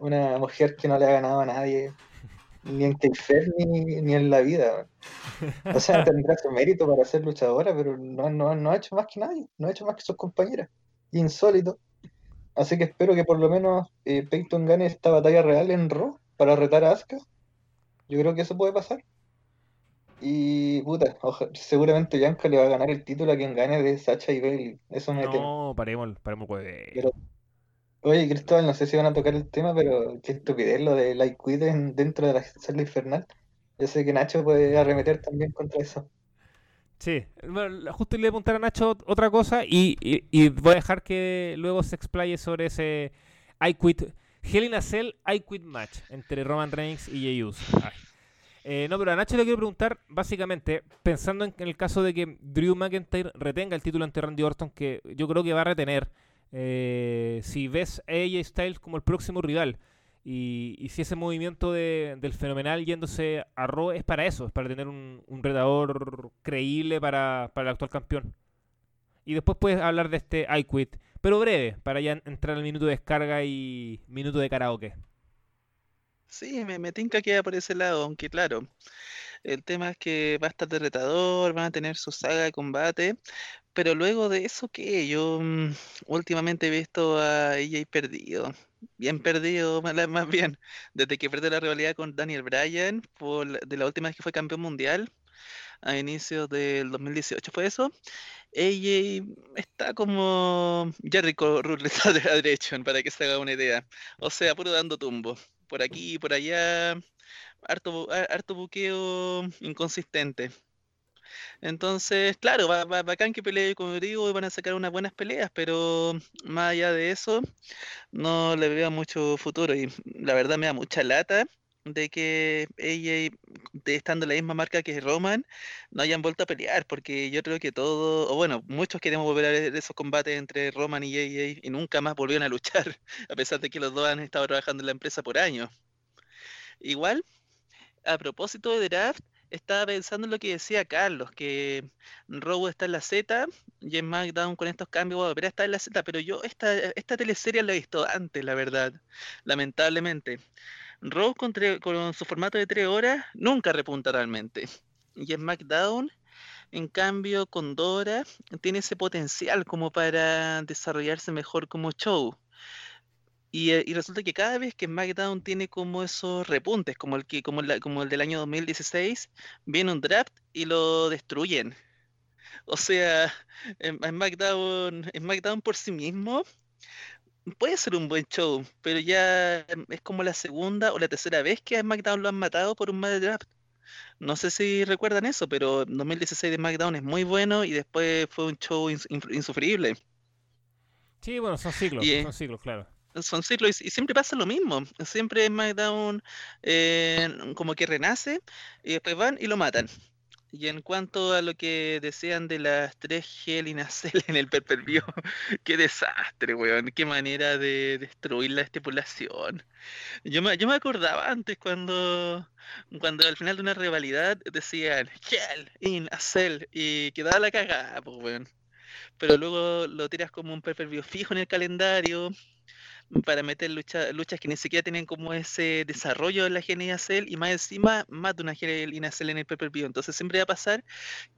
Una mujer que no le ha ganado a nadie, ni en Keifer ni, ni en la vida. O sea, tendrá su mérito para ser luchadora, pero no, no, no ha hecho más que nadie, no ha hecho más que sus compañeras. Insólito. Así que espero que por lo menos eh, Peyton gane esta batalla real en Raw para retar a Asuka. Yo creo que eso puede pasar. Y puta, oja- seguramente Bianca le va a ganar el título a quien gane de Sacha y Bailey. Eso me temo. No, paremos, paremos. Pero- Oye, Cristóbal, no sé si van a tocar el tema, pero qué estupidez lo de Light Quit en- dentro de la celda infernal. Yo sé que Nacho puede arremeter también contra eso. Sí, bueno, justo le voy a preguntar a Nacho ot- otra cosa y, y- voy a dejar que luego se explaye sobre ese I Quit, Hell in a Cell I Quit match entre Roman Reigns y Jey. Eh, no, pero a Nacho le quiero preguntar, básicamente, pensando en, en el caso de que Drew McIntyre retenga el título ante Randy Orton, que yo creo que va a retener, eh, si ves a AJ Styles como el próximo rival, y, si ese movimiento de- del fenomenal yéndose a Raw es para eso, es para tener un, retador creíble para, el actual campeón. Y después puedes hablar de este I pero breve, para ya entrar al minuto de descarga y minuto de karaoke. Sí, me, me tinca que por ese lado, aunque claro, El tema es que va a estar de retador, van a tener su saga de combate, pero luego de eso, ¿qué? Yo mm, últimamente he visto a AJ perdido, bien perdido, más, bien, desde que perdió la rivalidad con Daniel Bryan, por, la- de la última vez que fue campeón mundial, a inicios del 2018 fue eso. AJ está como Jericho Rules Direction, para que se haga una idea. O sea, puro dando tumbo. Por aquí y por allá, harto, harto buqueo inconsistente. Entonces, claro, va, va- bacán que pelee, como digo, y van a sacar unas buenas peleas, pero más allá de eso, no le veo mucho futuro. Y la verdad me da mucha lata de que ella, estando en la misma marca que Roman, no hayan vuelto a pelear, porque yo creo que todo, o bueno, muchos queremos volver a ver esos combates entre Roman y AJ y nunca más volvieron a luchar, a pesar de que los dos han estado trabajando en la empresa por años. Igual, a propósito de draft, estaba pensando en lo que decía Carlos, que Raw está en la Z y en SmackDown con estos cambios va estar en la Z, pero yo esta, esta teleserie la he visto antes, la verdad, lamentablemente. Raw con, con su formato de tres horas nunca repunta realmente. Y en SmackDown, en cambio, con Dora tiene ese potencial como para desarrollarse mejor como show. Y, eh, y resulta que cada vez que SmackDown tiene como esos repuntes, como el que, como la- como el del año 2016, viene un draft y lo destruyen. O sea, SmackDown, SmackDown por sí mismo puede ser un buen show, pero ya es como la segunda o la tercera vez que a SmackDown lo han matado por un mal draft. No sé si recuerdan eso, pero 2016 de SmackDown es muy bueno y después fue un show ins- insufrible. Sí, bueno, son ciclos, Y, son ciclos, claro. Son ciclos y, y siempre pasa lo mismo. Siempre SmackDown eh, como que renace y después van y lo matan. Y en cuanto a lo que decían de las tres Hell in a Cell en el pay-per-view, qué desastre, weón. Qué manera de destruir la estipulación. Yo me, yo me acordaba antes cuando, cuando al final de una rivalidad decían Hell in a y quedaba la cagada, pues, weón. Pero luego lo tiras como un pay-per-view fijo en el calendario para meter lucha- luchas que ni siquiera tienen como ese desarrollo en la Hell in a Cell y más encima mata una Hell in a Cell en el pay-per-view. Entonces siempre va a pasar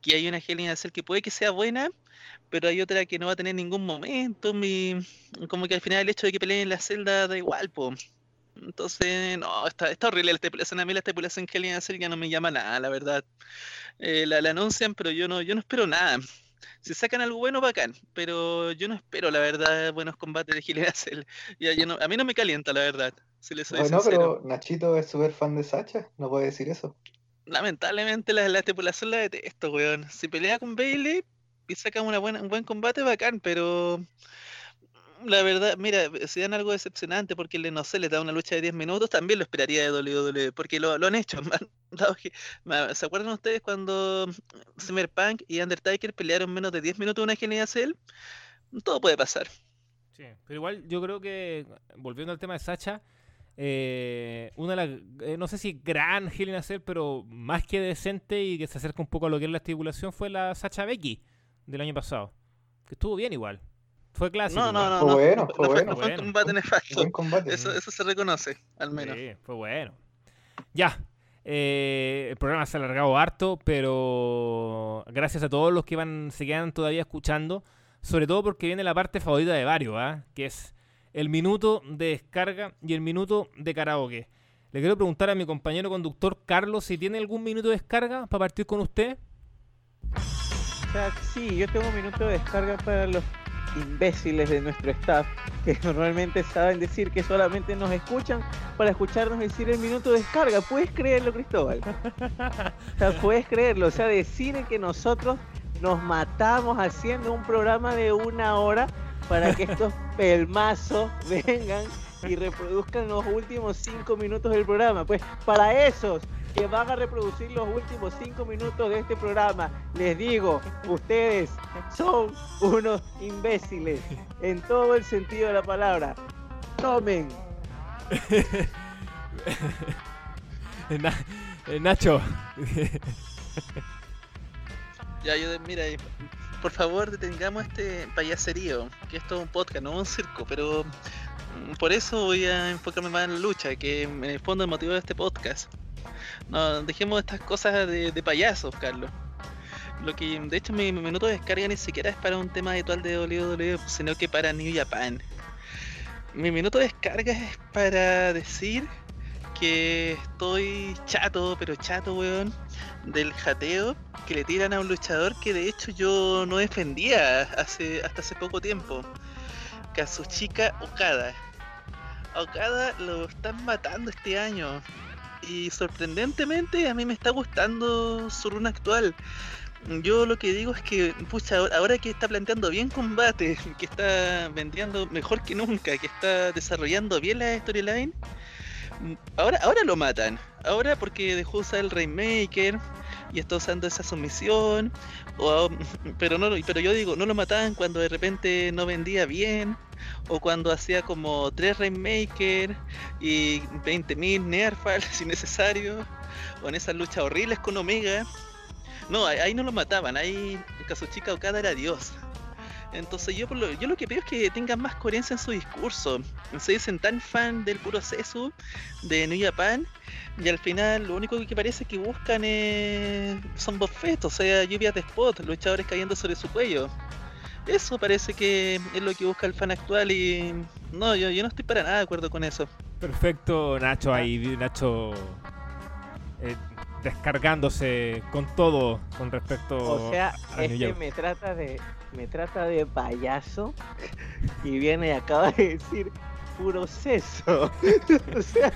que hay una Hell in a Cell que puede que sea buena, pero hay otra que no va a tener ningún momento y como que al final el hecho de que peleen en la celda da igual, po. Entonces, no, está, está horrible la estipulación. A mí la estipulación Hell in a Cell ya no me llama nada, la verdad. Eh, la, la anuncian, pero yo no, yo no espero nada. Si sacan algo bueno, bacán, pero yo no espero, la verdad, buenos combates de Cell. Ya, no- a mí no me calienta, la verdad, si les soy Bueno, sincero. pero Nachito es súper fan de Sacha, no puede decir eso. Lamentablemente la, la estipulación la detesto, weón. Si pelea con Bailey y saca una buena, un buen combate, bacán, pero la verdad, mira, si dan algo decepcionante porque le, no sé, les da una lucha de 10 minutos, también lo esperaría de WWE, porque lo, han hecho. ¿Se acuerdan ustedes cuando Cyberpunk y Undertaker pelearon menos de 10 minutos una Cell? Todo puede pasar. Sí, pero igual yo creo que, volviendo al tema de Sacha, eh, una de las, eh, no sé si gran a Cell, pero más que decente y que se acerca un poco a lo que es la estipulación fue la Sacha Becky del año pasado, que estuvo bien igual. Fue clásico. No, no, no, Fue no, bueno, no fue fue, bueno. no fue un combate nefasto. Buen combate. Eso, eso se reconoce, al menos. Sí, fue bueno. Ya. eh, el programa se ha alargado harto, pero gracias a todos los que van, se quedan todavía escuchando, sobre todo porque viene la parte favorita de varios, ¿ah? que es el minuto de descarga y el minuto de karaoke. Le quiero preguntar a mi compañero conductor Carlos si tiene algún minuto de descarga para partir con usted. O sea, sí, yo tengo un minuto de descarga para los imbéciles de nuestro staff que normalmente saben decir que solamente nos escuchan para escucharnos decir el minuto de descarga. ¿Puedes creerlo, Cristóbal? O sea, puedes creerlo. O sea, decir que nosotros nos matamos haciendo un programa de una hora para que estos pelmazos vengan y reproduzcan los últimos cinco minutos del programa. Pues para esos que van a reproducir los últimos cinco minutos de este programa, les digo, ustedes son unos imbéciles en todo el sentido de la palabra. Tomen. Na- eh, Nacho. Ya, yo, mira, eh, por favor detengamos este payaserío, que esto es un podcast, no un circo, pero mm, por eso voy a enfocarme más en la lucha, que en el fondo el motivo de este podcast. No, dejemos estas cosas de, payasos, Carlos. Lo que, de hecho, mi, mi minuto de descarga ni siquiera es para un tema habitual de WWE, sino que para New Japan. Mi minuto de descarga es para decir que estoy chato, pero chato, weón, del jateo que le tiran a un luchador que de hecho yo no defendía hace, hasta hace poco tiempo. Kazuchika Okada. Okada lo están matando este año. Y sorprendentemente a mí me está gustando su runa actual. Yo lo que digo es que, pucha, ahora- que está planteando bien combate, que está vendiendo mejor que nunca, que está desarrollando bien la storyline, ahora, ahora lo matan. Ahora porque dejó usar el Rainmaker y está usando esa sumisión. pero no, pero yo digo, no lo mataban cuando de repente no vendía bien. O cuando hacía como tres Rainmaker y 20.000 Nerfal si necesario. O en esas luchas horribles con Omega. No, ahí no lo mataban, ahí Kazuchika Okada era Dios. Entonces yo, por lo, yo lo que pido es que tengan más coherencia en su discurso. Se dicen tan fan del puro Sesu, de New Japan, y al final lo único que parece que buscan es... son bofetos, o sea, lluvias de spot, luchadores cayendo sobre su cuello. Eso parece que es lo que busca el fan actual y no, yo, yo no estoy para nada de acuerdo con eso. Perfecto, Nacho ahí, vi- Nacho eh, descargándose con todo con respecto O sea, a es New me trata de me trata de payaso y viene y acaba de decir puro seso. o sea,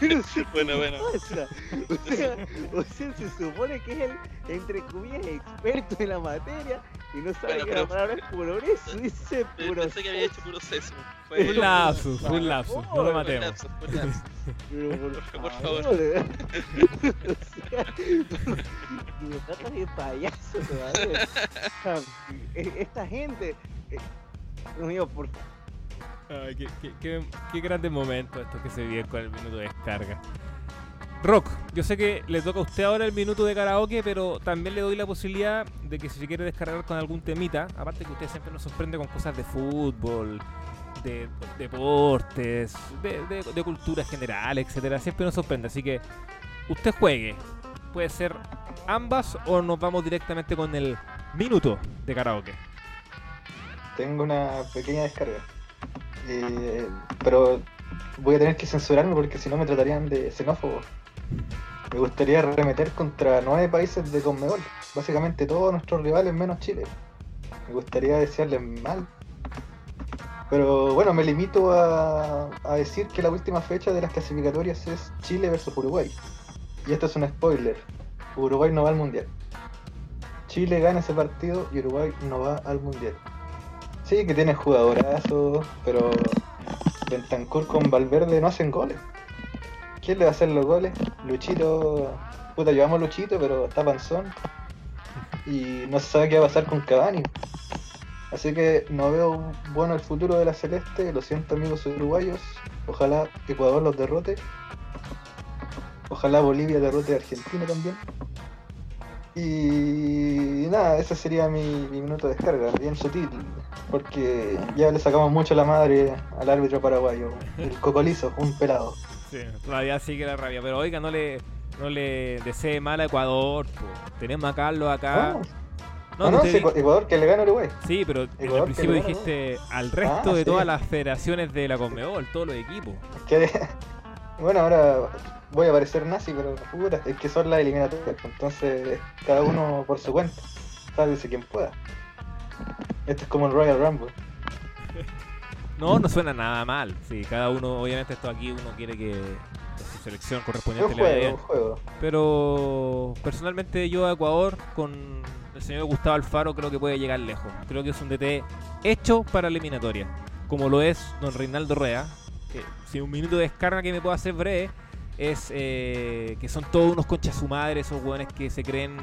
no sé Bueno, qué bueno. pasa. O sea, o sea, se supone que es el, entre comillas, experto en la materia y no sabe Bueno, que pero- la palabra es puro eso, dice puro Pensé que había hecho seso. puro seso. Fue un lapsus, fue un lapsus, no favor, lo matemos. lapsus, fue lapsus. Pero por, Por favor. favor. o sea, me trata de payaso todavía. O sea, e- esta gente. eh, Dios mío, por Ay, qué, qué, qué- qué grandes momentos estos que se viven con el minuto de descarga. Rock, yo sé que le toca a usted ahora el minuto de karaoke, pero también le doy la posibilidad de que si se quiere descargar con algún temita, aparte que usted siempre nos sorprende con cosas de fútbol, de deportes, de, de- de cultura general, etcétera, siempre nos sorprende, así que usted juegue. Puede ser ambas o nos vamos directamente con el minuto de karaoke. Tengo una pequeña descarga. Eh, pero voy a tener que censurarme porque si no me tratarían de xenófobo. Me gustaría remeter contra nueve países de Conmebol. Básicamente todos nuestros rivales menos Chile. Me gustaría desearles mal. Pero bueno, me limito a, a decir que la última fecha de las clasificatorias es Chile versus Uruguay. Y esto es un spoiler. Uruguay no va al mundial. Chile gana ese partido y Uruguay no va al mundial. Sí, que tiene jugadorazos, pero Bentancur con Valverde no hacen goles. ¿Quién le va a hacer los goles? Luchito, puta, llevamos Luchito, pero está panzón. Y no se sabe qué va a pasar con Cavani. Así que no veo bueno el futuro de la Celeste. Lo siento, amigos uruguayos. Ojalá Ecuador los derrote. Ojalá Bolivia derrote a Argentina también. Y nada, ese sería mi, mi minuto de descarga, bien sutil, porque ya le sacamos mucho la madre al árbitro paraguayo, el cocolizo, un pelado. Sí, todavía sigue la rabia. Pero oiga, no le, no le desee mal a Ecuador. po. Tenemos a Carlos acá. No, no, usted es di- Ecu- Ecuador que le gana a Uruguay. Sí, pero Ecuador que principio gana, dijiste al resto Ah, de sí. todas las federaciones de la Conmebol, todos los equipos. Que, bueno, ahora voy a parecer nazi, pero puta, es que son las eliminatorias, entonces cada uno por su cuenta, sálvese quien pueda. Esto es como el Royal Rumble. No, no suena nada mal. Sí, cada uno, obviamente esto aquí uno quiere que su selección Es correspondiente un le vaya juego, bien. juego. Pero personalmente yo a Ecuador con el señor Gustavo Alfaro creo que puede llegar lejos. Creo que es un DT hecho para eliminatoria. Como lo es don Reinaldo Rea. Que si un minuto de descarga que me puedo hacer breve es eh, que son todos unos conchas su madre, esos hueones que se creen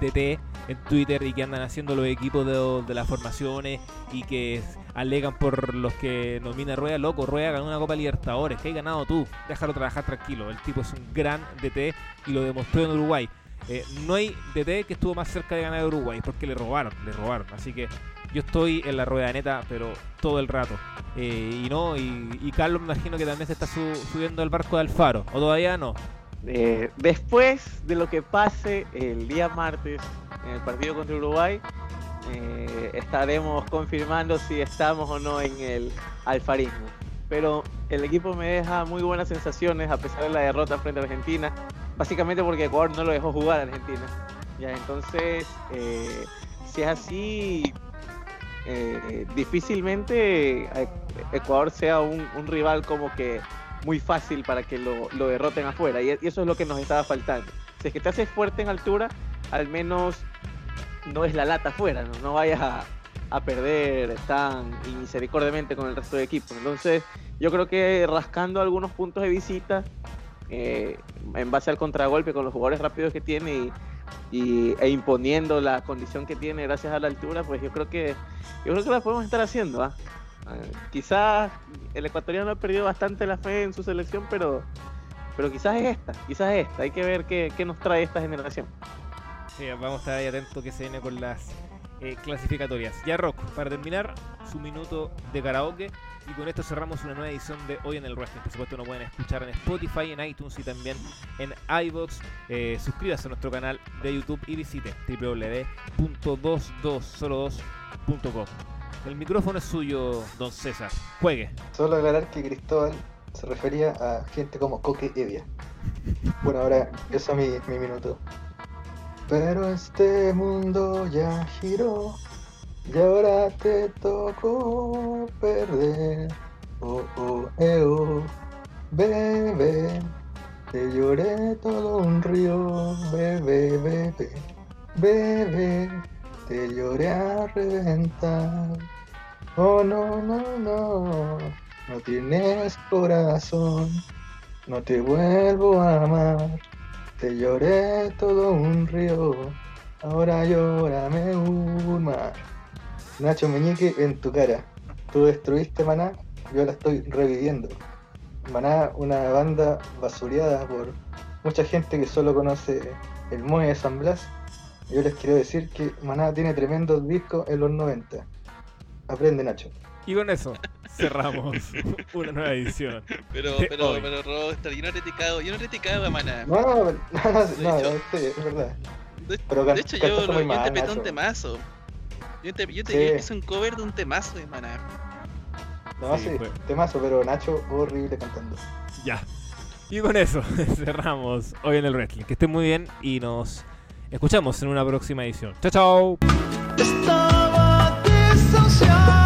DT en Twitter y que andan haciendo los equipos de, de las formaciones y que alegan por los que nomina Rueda, loco, Rueda ganó una Copa Libertadores, que hay ganado tú, déjalo trabajar tranquilo, el tipo es un gran DT y lo demostró en Uruguay. Eh, no hay DT que estuvo más cerca de ganar Uruguay porque le robaron, le robaron, así que yo estoy en la rueda neta, pero todo el rato. Eh, y no, y, Carlos me imagino que también se está su- subiendo al barco de Alfaro, o todavía no. eh, después de lo que pase el día martes en el partido contra Uruguay, eh, estaremos confirmando si estamos o no en el alfarismo. Pero el equipo me deja muy buenas sensaciones a pesar de la derrota frente a Argentina, básicamente porque Ecuador no lo dejó jugar a Argentina. Ya, entonces, si es así, eh, difícilmente eh, Ecuador sea un, rival como que muy fácil para que lo, lo derroten afuera. Y, eso es lo que nos estaba faltando. Si es que te haces fuerte en altura, al menos no es la lata afuera, no, no vayas a, perder tan inmisericordiamente con el resto del equipo. Entonces, yo creo que rascando algunos puntos de visita, eh, en base al contragolpe con los jugadores rápidos que tiene y, y- e imponiendo la condición que tiene gracias a la altura, pues yo creo que yo creo que la podemos estar haciendo. ¿ah? Eh, quizás el ecuatoriano ha perdido bastante la fe en su selección, pero pero quizás es esta, quizás es esta. Hay que ver qué, qué nos trae esta generación. Sí, vamos a estar ahí atentos que se viene con las eh, clasificatorias. Ya Rock, para terminar, su minuto de karaoke. Y con esto cerramos una nueva edición de Hoy en el Wrestling. Por supuesto, nos pueden escuchar en Spotify, en iTunes y también en iBox. Eh, suscríbase a nuestro canal de YouTube y visite www.2202.com. El micrófono es suyo, don César. Juegue. Solo aclarar que Cristóbal se refería a gente como Coque Evia. Bueno, ahora eso es mi, mi minuto. Pero este mundo ya giró y ahora te tocó perder. Oh, oh, eh, oh, bebé, te lloré todo un río, bebé, bebé, bebé, te lloré a reventar. Oh, no, no, no. No tienes corazón, no te vuelvo a amar. Te lloré todo un río, ahora llórame un mar. Nacho Meñique en tu cara. Tú destruiste Maná, yo la estoy reviviendo. Maná, una banda basureada por mucha gente que solo conoce el Moe de San Blas. Yo les quiero decir que Maná tiene tremendos discos en los 90. Aprende Nacho. Y con eso cerramos una nueva edición. Pero, pero, hoy. pero, Rockstar, yo no he criticado, yo no he criticado a Maná. No, no, no, no, no, hecho- serio, es verdad. De, Pero de can- hecho, yo, lo- yo mal, interpreté un temazo. Yo te, yo te Sí. yo hice un cover de un temazo de Maná. No, Sí, sí, temazo, pero Nacho horrible cantando. Ya. Y con eso cerramos hoy en el wrestling. Que estén muy bien y nos escuchamos en una próxima edición. Chao, chao.